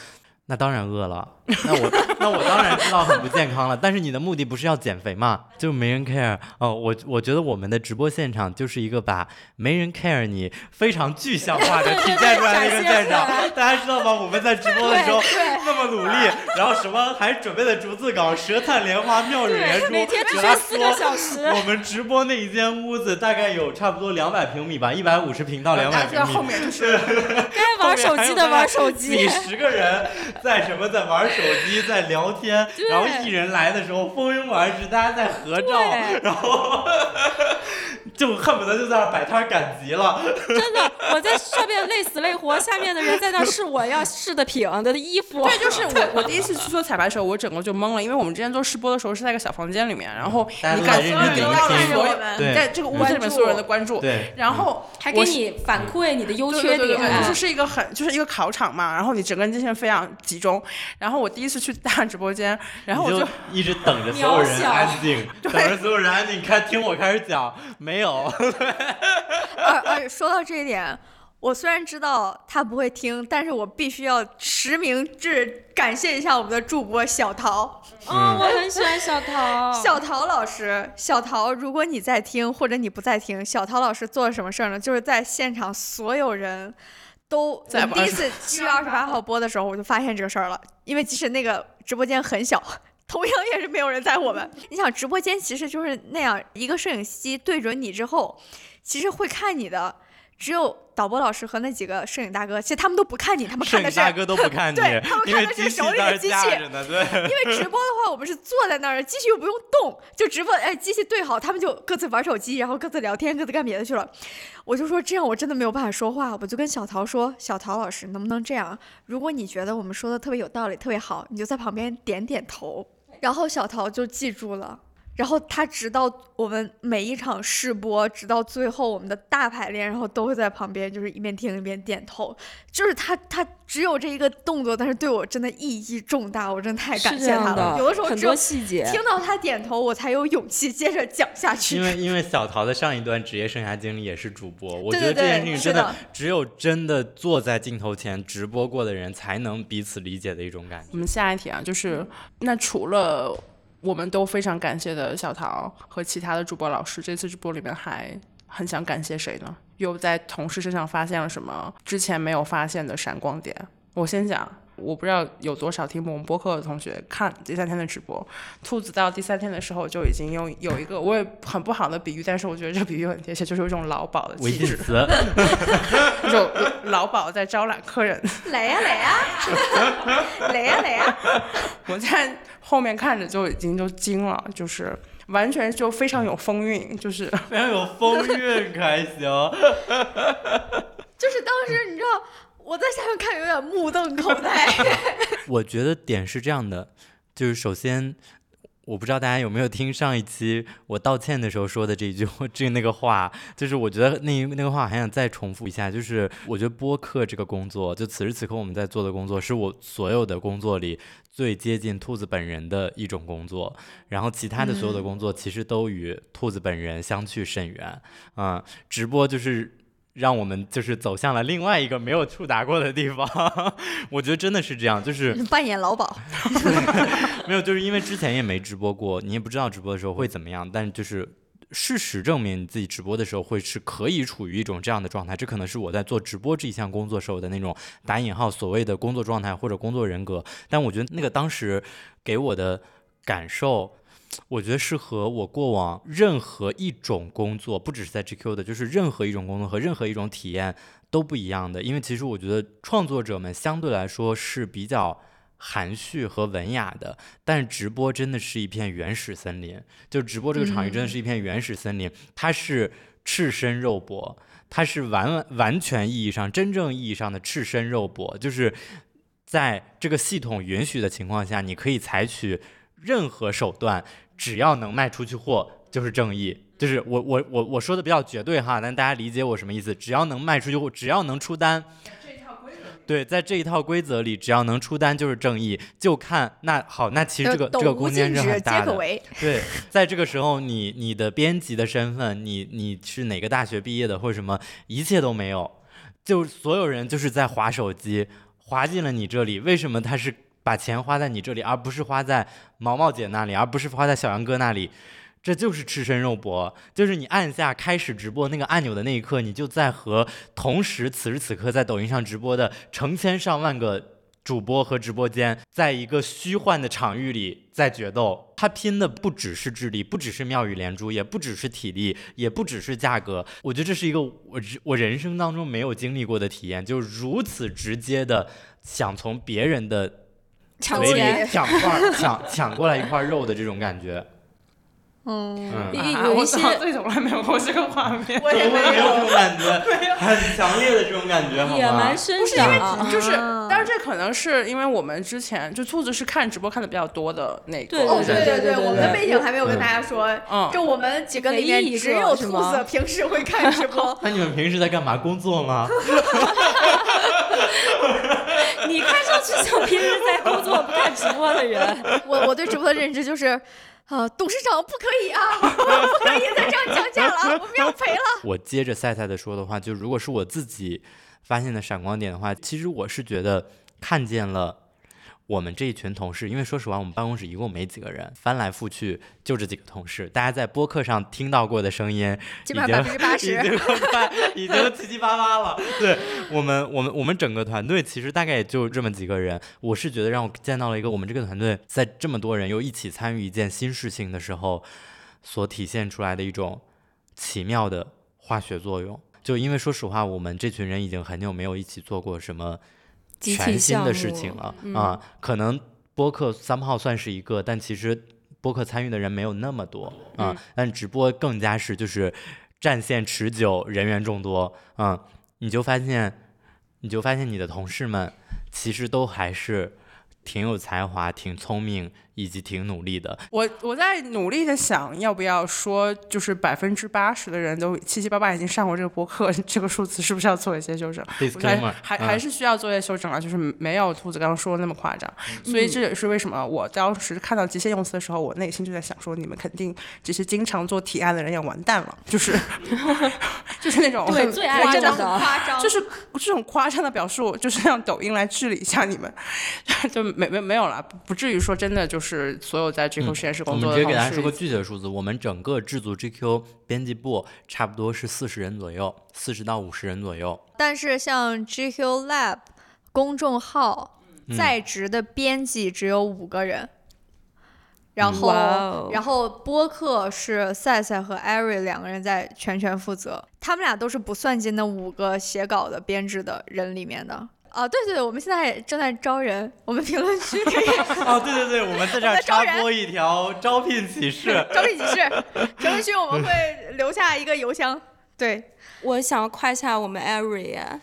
那当然饿了，那我那我当然知道很不健康了。但是你的目的不是要减肥嘛？就没人 care 哦。我我觉得我们的直播现场就是一个把没人 care 你非常具象化的体现出来的一个现场。大家知道吗？我们在直播的时候那么努力，然后什么还准备了逐字稿，舌灿莲花，妙语连珠。每天只四个说小时。我们直播那一间屋子大概有差不多两百平米吧，一百五十平到两百平米。在后面就是 该玩手机的玩手几机，十个人在什么在玩手机，在聊天，然后艺人来的时候蜂拥而至，大家在合照，然后 就恨不得就在那儿摆摊赶集了。真的，我在上面累死累活，下面的人在那试我要试的品的衣服。对，就是我我第一次去做彩排的时候，我整个就懵了，因为我们之前做试播的时候是在一个小房间里面，然后你感都在认真觉得到了所有人在这个屋子里面所有人的关注，对，然后还给你反馈你的优缺点。就是，是一个很就是一个考场嘛，然后你整个人精神非常集中。然后我第一次去大直播间，然后我你就一直等着 所有人安静，等着所有人安静，开听我开始讲，没有，而而且说到这一点，我虽然知道他不会听，但是我必须要实名制感谢一下我们的主播小陶。哦，我很喜欢小桃。小陶老师，小陶，如果你在听或者你不在听，小陶老师做了什么事儿呢？就是在现场所有人都在第一次七月二十八号播的时候，我就发现这个事儿了，因为即使那个直播间很小。同样也是没有人在我们。你想，直播间其实就是那样，一个摄影机对准你之后，其实会看你的，只有导播老师和那几个摄影大哥，其实他们都不看你，他们看的是摄影大哥都不看你 对他们，看的是手里的机器呢，对。因为直播的话，我们是坐在那儿，机器又不用动，就直播，哎，机器对好，他们就各自玩手机，然后各自聊天，各自干别的去了。我就说这样我真的没有办法说话，我就跟小陶说，小陶老师能不能这样？如果你觉得我们说的特别有道理，特别好，你就在旁边点点头。然后小陶就记住了。然后他直到我们每一场试播，直到最后我们的大排练，然后都会在旁边，就是一边听一边点头。就是他，他只有这一个动作，但是对我真的意义重大，我真的太感谢他了。的，有的时候很多只有细节。听到他点头，我才有勇气接着讲下去。因为因为小陶的上一段职业生涯经历也是主播，我觉得这件事情真的只有真的坐在镜头前直播过的人才能彼此理解的一种感觉。我们下一题啊，就是那除了我们都非常感谢的小桃和其他的主播老师，这次直播里面还很想感谢谁呢？又在同事身上发现了什么之前没有发现的闪光点？我先讲。我不知道有多少听我们播客的同学看第三天的直播，兔子到第三天的时候就已经用有一个我也很不好的比喻，但是我觉得这个比喻很贴切，就是有一种老鸨的微气质，种老鸨在招揽客人。来呀来呀，来呀来呀！我在后面看着就已经就惊了，就是完全就非常有风韵，就是非常有风韵，还行。就是当时你知道我在下面看有点目瞪口呆。我觉得点是这样的，就是首先，我不知道大家有没有听上一期我道歉的时候说的这一句这那个话，就是我觉得那那个话还想再重复一下，就是我觉得播客这个工作，就此时此刻我们在做的工作，是我所有的工作里最接近兔子本人的一种工作，然后其他的所有的工作其实都与兔子本人相去甚远，啊、直播就是。让我们就是走向了另外一个没有触达过的地方，我觉得真的是这样，就是 扮演老鸨，没有，就是因为之前也没直播过，你也不知道直播的时候会怎么样，但就是事实证明你自己直播的时候会是可以处于一种这样的状态，这可能是我在做直播这一项工作时候的那种打引号所谓的工作状态或者工作人格，但我觉得那个当时给我的感受。我觉得是和我过往任何一种工作，不只是在 GQ 的，就是任何一种工作和任何一种体验都不一样的。因为其实我觉得创作者们相对来说是比较含蓄和文雅的，但是直播真的是一片原始森林。就直播这个场域真的是一片原始森林，它是赤身肉搏，它是完完完全意义上、真正意义上的赤身肉搏，就是在这个系统允许的情况下，你可以采取任何手段，只要能卖出去货就是正义。就是我我我我说的比较绝对哈，但大家理解我什么意思？只要能卖出去货，只要能出单。对，在这一套规则里，只要能出单就是正义。就看那好，那其实这个这个空间是很大的。对，在这个时候，你你的编辑的身份，你你是哪个大学毕业的或者什么，一切都没有。就所有人就是在划手机，划进了你这里。为什么他是把钱花在你这里，而不是花在毛毛姐那里，而不是花在小杨哥那里？这就是赤身肉搏，就是你按下开始直播那个按钮的那一刻，你就在和同时此时此刻在抖音上直播的成千上万个主播和直播间，在一个虚幻的场域里在决斗。他拼的不只是智力，不只是妙语连珠，也不只是体力，也不只是价格。我觉得这是一个我我人生当中没有经历过的体验，就如此直接的想从别人的抢嘴里钱抢块抢抢过来一块肉的这种感觉。嗯，嗯。啊我有一些操，这从来没有过这个画面。我也没没有这。种感觉，很强烈的这种感觉，好也吗蛮深不是因为想啊。就是，但是这可能是因为我们之前就兔子是看直播看的比较多的那个，对哦，对对对我们的背景还没有跟大家说，嗯，就我们几个里面只有兔子平时会看直播。那你们平时在干嘛？工作吗？你看上去像平时在工作不看直播的人。我我对直播的认知就是，啊，董事长不可以啊，不可以再这样降价了，我们要赔了。我接着赛赛的说的话，就如果是我自己发现的闪光点的话，其实我是觉得看见了我们这一群同事，因为说实话，我们办公室一共没几个人，翻来覆去就这几个同事，大家在播客上听到过的声音，基本上百分之八 已。经快，已经七七八八了。对我们，我们，我们整个团队其实大概也就这么几个人。我是觉得让我见到了一个我们这个团队在这么多人又一起参与一件新事情的时候，所体现出来的一种奇妙的化学作用。就因为说实话，我们这群人已经很久没有一起做过什么全新的事情了啊、可能播客三炮算是一个，但其实播客参与的人没有那么多啊、但直播更加是就是战线持久，人员众多，啊，你就发现，你就发现你的同事们其实都还是挺有才华、挺聪明以及挺努力的。我我在努力的想要不要说，就是百分之八十的人都七七八八已经上过这个播客，这个数字是不是要做一些修正？还嗯还是需要做一些修正啊，就是没有兔子刚刚说的那么夸张。所以这也是为什么我当时看到极限用词的时候，我内心就在想说，你们肯定这些经常做提案的人要完蛋了，就是就是那种很对最爱夸张这种的夸张，就是这种夸张的表述，就是让抖音来治理一下你们，就没没没有了，不不至于说真的就是所有在 GQ 实验室工作的我们直接给大家说个。具体的数字，我们整个制作 GQ 编辑部差不多是四十人左右，四十到五十人左右。但是像 GQ Lab 公众号嗯在职的编辑只有五个人，然后、然后播客是赛赛和艾瑞两个人在全权负责，他们俩都是不算进那五个写稿的编制的人里面的。啊，对对，我们现在也正在招人，我们评论区可 以哦，对对对，我们在这儿招播一条 招聘启事。招聘启事，评论区我们会留下一个邮箱。对，我想要夸一下我们 Ari，耶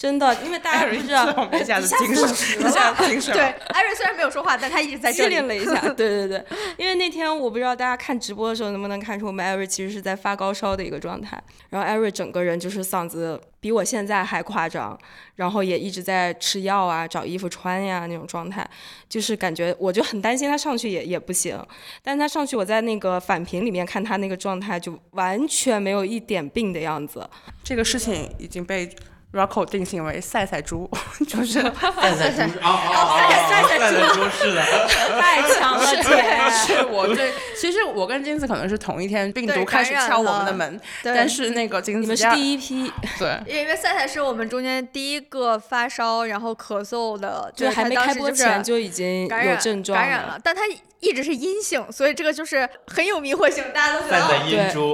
真的，因为大家不是我们一下子精神，子一下子精神。对，艾瑞虽然没有说话，但他一直在机灵。了一下，对对对，因为那天我不知道大家看直播的时候能不能看出我们艾瑞其实是在发高烧的一个状态，然后艾瑞整个人就是嗓子比我现在还夸张，然后也一直在吃药啊、找衣服穿呀那种状态，就是感觉我就很担心他上去也也不行，但是他上去我在那个反评里面看他那个状态就完全没有一点病的样子，这个事情已经被 Rocco 定性为赛赛猪，就是赛赛猪，哦哦哦，赛赛猪是的，太强了。姐。是我对，其实我跟金子可能是同一天病毒开始敲我们的门，但是那个金子你们是第一批，对。因为赛赛是我们中间第一个发烧然后咳嗽的，就还没开播前就就已经有症状感染了，但他一直是阴性，所以这个就是很有迷惑性，大家都觉得。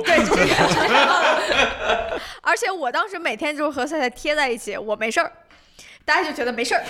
对，就是 而且我当时每天就是和赛赛贴在一起，我没事儿，大家就觉得没事儿，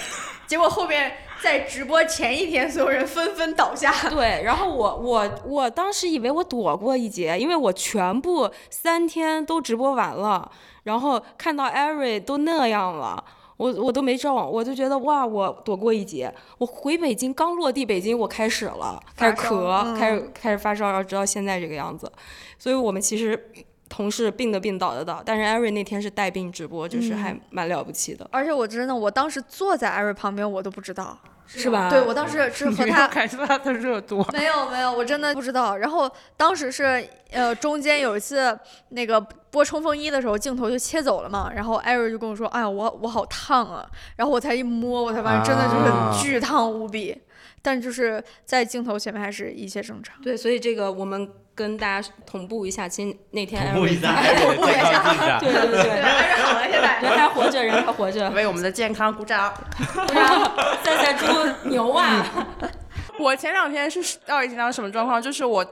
结果后面在直播前一天，所有人纷纷倒下。对，然后我我我当时以为我躲过一劫，因为我全部三天都直播完了，然后看到艾瑞都那样了。我我都没中，我就觉得哇，我躲过一劫。我回北京刚落地，北京我开始了，开始咳，开始开始发烧，然后直到现在这个样子。所以我们其实同事病的病倒的倒，但是艾瑞那天是带病直播，就是还蛮了不起的，而且我真的，我当时坐在艾瑞旁边，我都不知道。是吧？对，我当时是和他感受到他的热度。没有没有，我真的不知道。然后当时是呃中间有一次那个播冲锋衣的时候，镜头就切走了嘛，然后艾瑞就跟我说：“哎呀，我我好烫啊！”然后我才一摸，我才发现真的啊就是巨烫无比。但就是在镜头前面还是一切正常。对，所以这个我们跟大家同步一下，其实那天艾同步一下艾瑞的健康进展。对对对对，对，艾瑞好了，现在。人还活着，人还活着，为我们的健康鼓掌。鼓掌赛赛猪牛啊！我前两天是到底经到什么状况？就是我，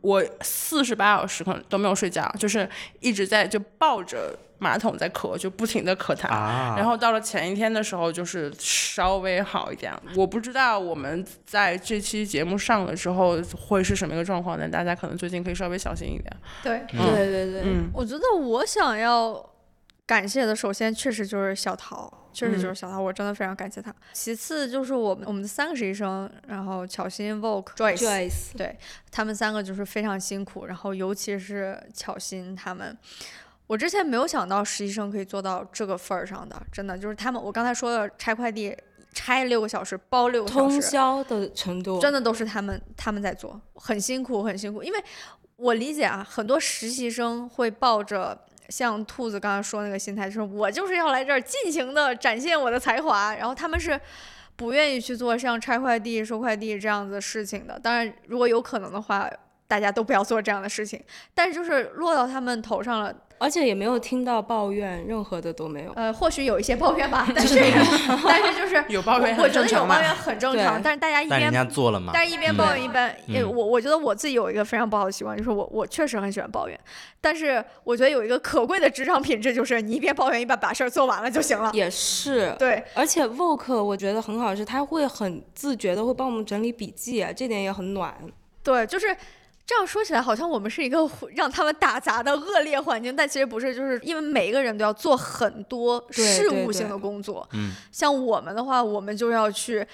我四十八小时可能都没有睡觉，就是一直在就抱着马桶在咳，就不停的咳痰。啊然后到了前一天的时候，就是稍微好一点。我不知道我们在这期节目上了之后会是什么一个状况，但大家可能最近可以稍微小心一点。对，对对对，嗯，我觉得我想要感谢的，首先确实就是小桃，确实就是小桃，我真的非常感谢他。其次就是我们我们的三个实习生，然后巧心、Vogue、Joyce，Joyce，他们三个就是非常辛苦，然后尤其是巧心他们。我之前没有想到实习生可以做到这个份儿上的，真的就是他们。我刚才说的拆快递，拆六个小时，包六个小通时，宵的程度，真的都是他们他们在做，很辛苦很辛苦。因为我理解啊，很多实习生会抱着像兔子刚刚说那个心态，就是我就是要来这儿尽情的展现我的才华，然后他们是。不愿意去做像拆快递、收快递这样子的事情的。当然，如果有可能的话，大家都不要做这样的事情。但是就是落到他们头上了，而且也没有听到抱怨，任何的都没有。呃，或许有一些抱怨吧，但是但是就是有抱怨我我觉得很正常嘛有抱怨很正常，但是大家一边但人家做了嘛，但是一边嗯抱怨一边，我我觉得我自己有一个非常不好的习惯，就是我我确实很喜欢抱怨，但是我觉得有一个可贵的职场品质，就是你一边抱怨一边把事儿做完了就行了。也是，对，而且 Vogue 我觉得很好，是他会很自觉的会帮我们整理笔记，这点也很暖。对，就是这样说起来，好像我们是一个让他们打杂的恶劣环境，但其实不是，就是因为每一个人都要做很多事务性的工作。嗯，像我们的话，我们就要去。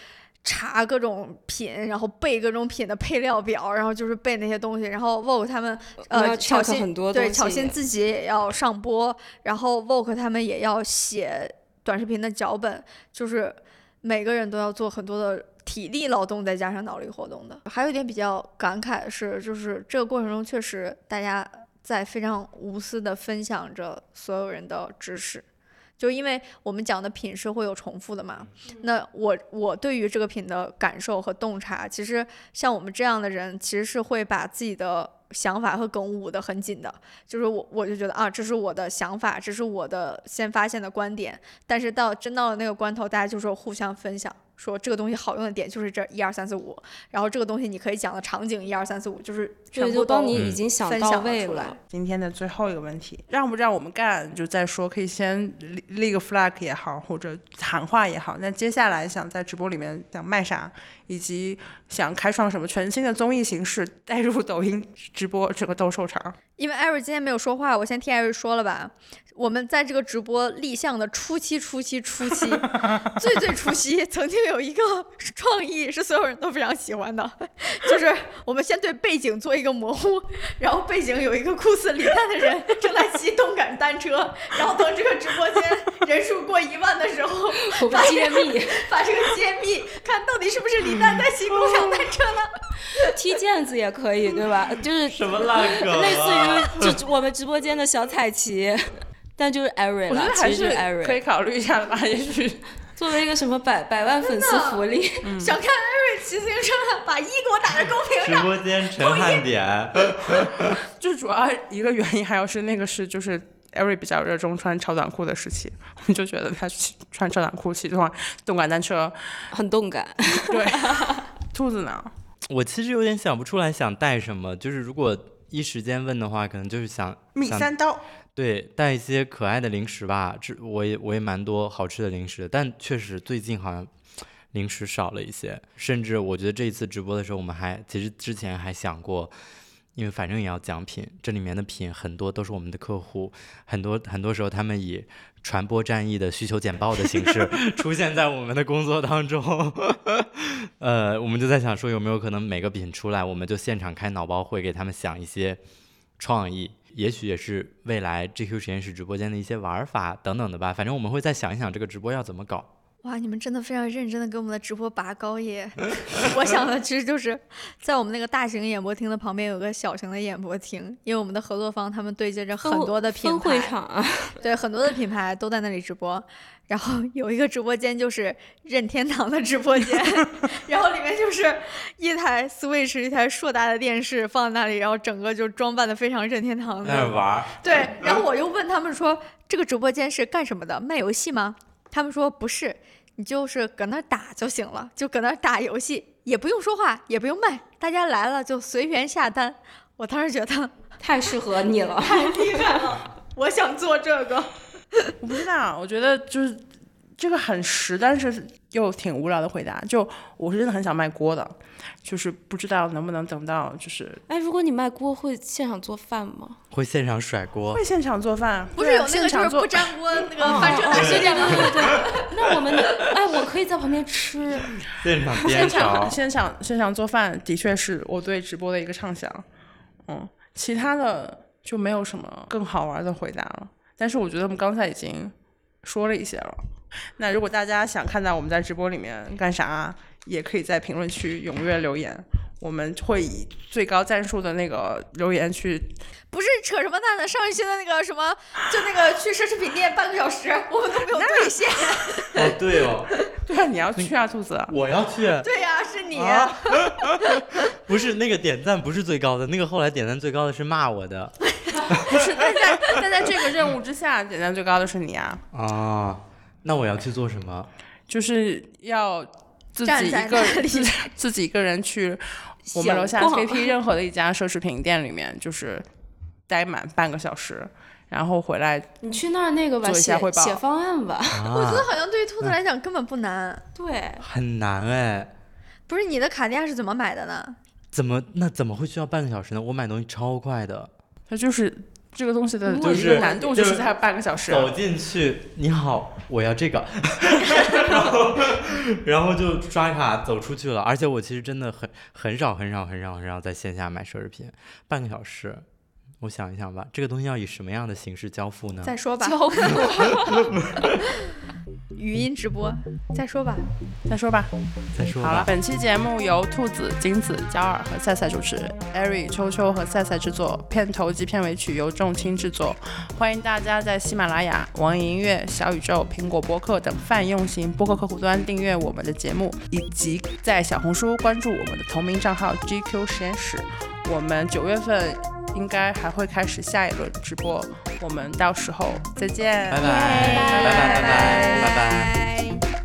查各种品，然后背各种品的配料表，然后就是背那些东西。然后 Vogue 他们，呃，要巧心很多对东西巧心自己也要上播，然后 Vogue 他们也要写短视频的脚本，就是每个人都要做很多的体力劳动，再加上脑力活动的。还有一点比较感慨的是，就是这个过程中确实大家在非常无私的分享着所有人的知识。就因为我们讲的品是会有重复的嘛，那我我对于这个品的感受和洞察，其实像我们这样的人，其实是会把自己的想法和梗捂得很紧的。就是我我就觉得啊，这是我的想法，这是我的先发现的观点，但是到真到了那个关头，大家就说互相分享，说这个东西好用的点就是这一二三四五，然后这个东西你可以讲的场景一二三四五，就是全对，部都帮你已经想分享到位出来了。今天的最后一个问题，让不让我们干？就再说，可以先立立个 flag 也好，或者喊话也好。那接下来想在直播里面想卖啥，以及想开创什么全新的综艺形式，带入抖音直播这个斗兽场。因为艾瑞今天没有说话，我先替艾瑞说了吧。我们在这个直播立项的初期、初期、初期，最最初期，曾经有一个创意是所有人都非常喜欢的，就是我们先对背景做一个模糊，然后背景有一个酷似李诞的人正在骑动感单车，然后等这个直播间人数过一万的时候，我们揭秘把这个揭秘，看到底是不是李诞在骑共享单车呢？踢毽子也可以，对吧？就是什么烂梗啊？类似于就我们直播间的小彩旗，但就是艾瑞了，我觉得还其实就是艾瑞。可以考虑一下吧，也许 作为一个什么百百万粉丝福利，想看艾瑞骑自行车，把一给我打在公屏上直。播间陈汉典，最主要一个原因还有是那个是就是。艾瑞比较热衷穿超短裤的时期，我们就觉得他穿超短裤骑动动感单车，很动感。对。兔子呢？我其实有点想不出来想带什么，就是如果一时间问的话，可能就是想米想三刀，对带一些可爱的零食吧。这我也我也蛮多好吃的零食的，但确实最近好像零食少了一些，甚至我觉得这一次直播的时候，我们还其实之前还想过。因为反正也要奖品，这里面的品很多都是我们的客户，很多很多时候他们以传播战役的需求简报的形式 出现在我们的工作当中。呃，我们就在想说，有没有可能每个品出来，我们就现场开脑包会，给他们想一些创意，也许也是未来 GQ 实验室直播间的一些玩法等等的吧。反正我们会再想一想这个直播要怎么搞。哇，你们真的非常认真的给我们的直播拔高耶！我想的其实就是在我们那个大型演播厅的旁边有个小型的演播厅，因为我们的合作方他们对接着很多的品分会牌，场啊，对很多的品牌都在那里直播。然后有一个直播间就是任天堂的直播间，然后里面就是一台 Switch，一台硕大的电视放在那里，然后整个就装扮的非常任天堂的。玩，对，然后我又问他们说，这个直播间是干什么的？卖游戏吗？他们说不是，你就是搁那儿打就行了，就搁那儿打游戏，也不用说话，也不用卖，大家来了就随缘下单。我当时觉得 太适合你了。太厉害了，我想做这个。我不知道，我觉得就是这个很实，但是又挺无聊的回答。就我是真的很想卖锅的，就是不知道能不能等到就是哎，如果你卖锅，会现场做饭吗？会现场甩锅会。现场做饭，不是有那个就是现场不粘锅那个翻车大师对对这样。对对对，那我们哎，我可以在旁边吃。现场现场，现场现场做饭的确是我对直播的一个畅想，嗯，其他的就没有什么更好玩的回答了。但是我觉得我们刚才已经说了一些了。那如果大家想看到我们在直播里面干啥，也可以在评论区踊跃留言，我们会以最高赞数的那个留言去。不是扯什么蛋的，上一期的那个什么，就那个去奢侈品店半个小时，我们都没有兑现。哦对哦，对啊，你要去啊，兔子。我要去。对呀、是你。啊不是那个点赞不是最高的，那个后来点赞最高的是骂我的不是，但在但在这个任务之下，点赞最高的是你啊，啊。那我要去做什么？就是要自己一个自 自己一个人去 我们楼下闲逛 KP 任何的一家奢侈品店里面，就是待满半个小时，然后回来。你去那儿那个吧，写做一下汇报写方案吧。我觉啊得好像对于兔子来讲根本不难。对，很难哎。不是你的卡地亚是怎么买的呢？怎么那怎么会需要半个小时呢？我买东西超快的，它就是这个东西的就是个难度，就就是是它半个小时。走进去，你好，我要这个，然 后然后就刷卡走出去了。而且我其实真的很很少很少很少很少在线下买奢侈品，半个小时。我想一想吧，这个东西要以什么样的形式交付呢？再说吧，交付语音直播，再说吧。再说吧。再说好了，本期节目由兔子、金子、焦耳和赛赛主持，艾瑞、秋秋和赛赛制作，片头及片尾曲由众卿制作。欢迎大家在喜马拉雅、网易音乐、小宇宙、苹果播客等泛用型播客客户端订阅我们的节目，以及在小红书关注我们的同名账号 GQ 实验室。我们九月份应该还会开始下一轮直播，我们到时候再见，拜拜拜拜拜拜拜拜。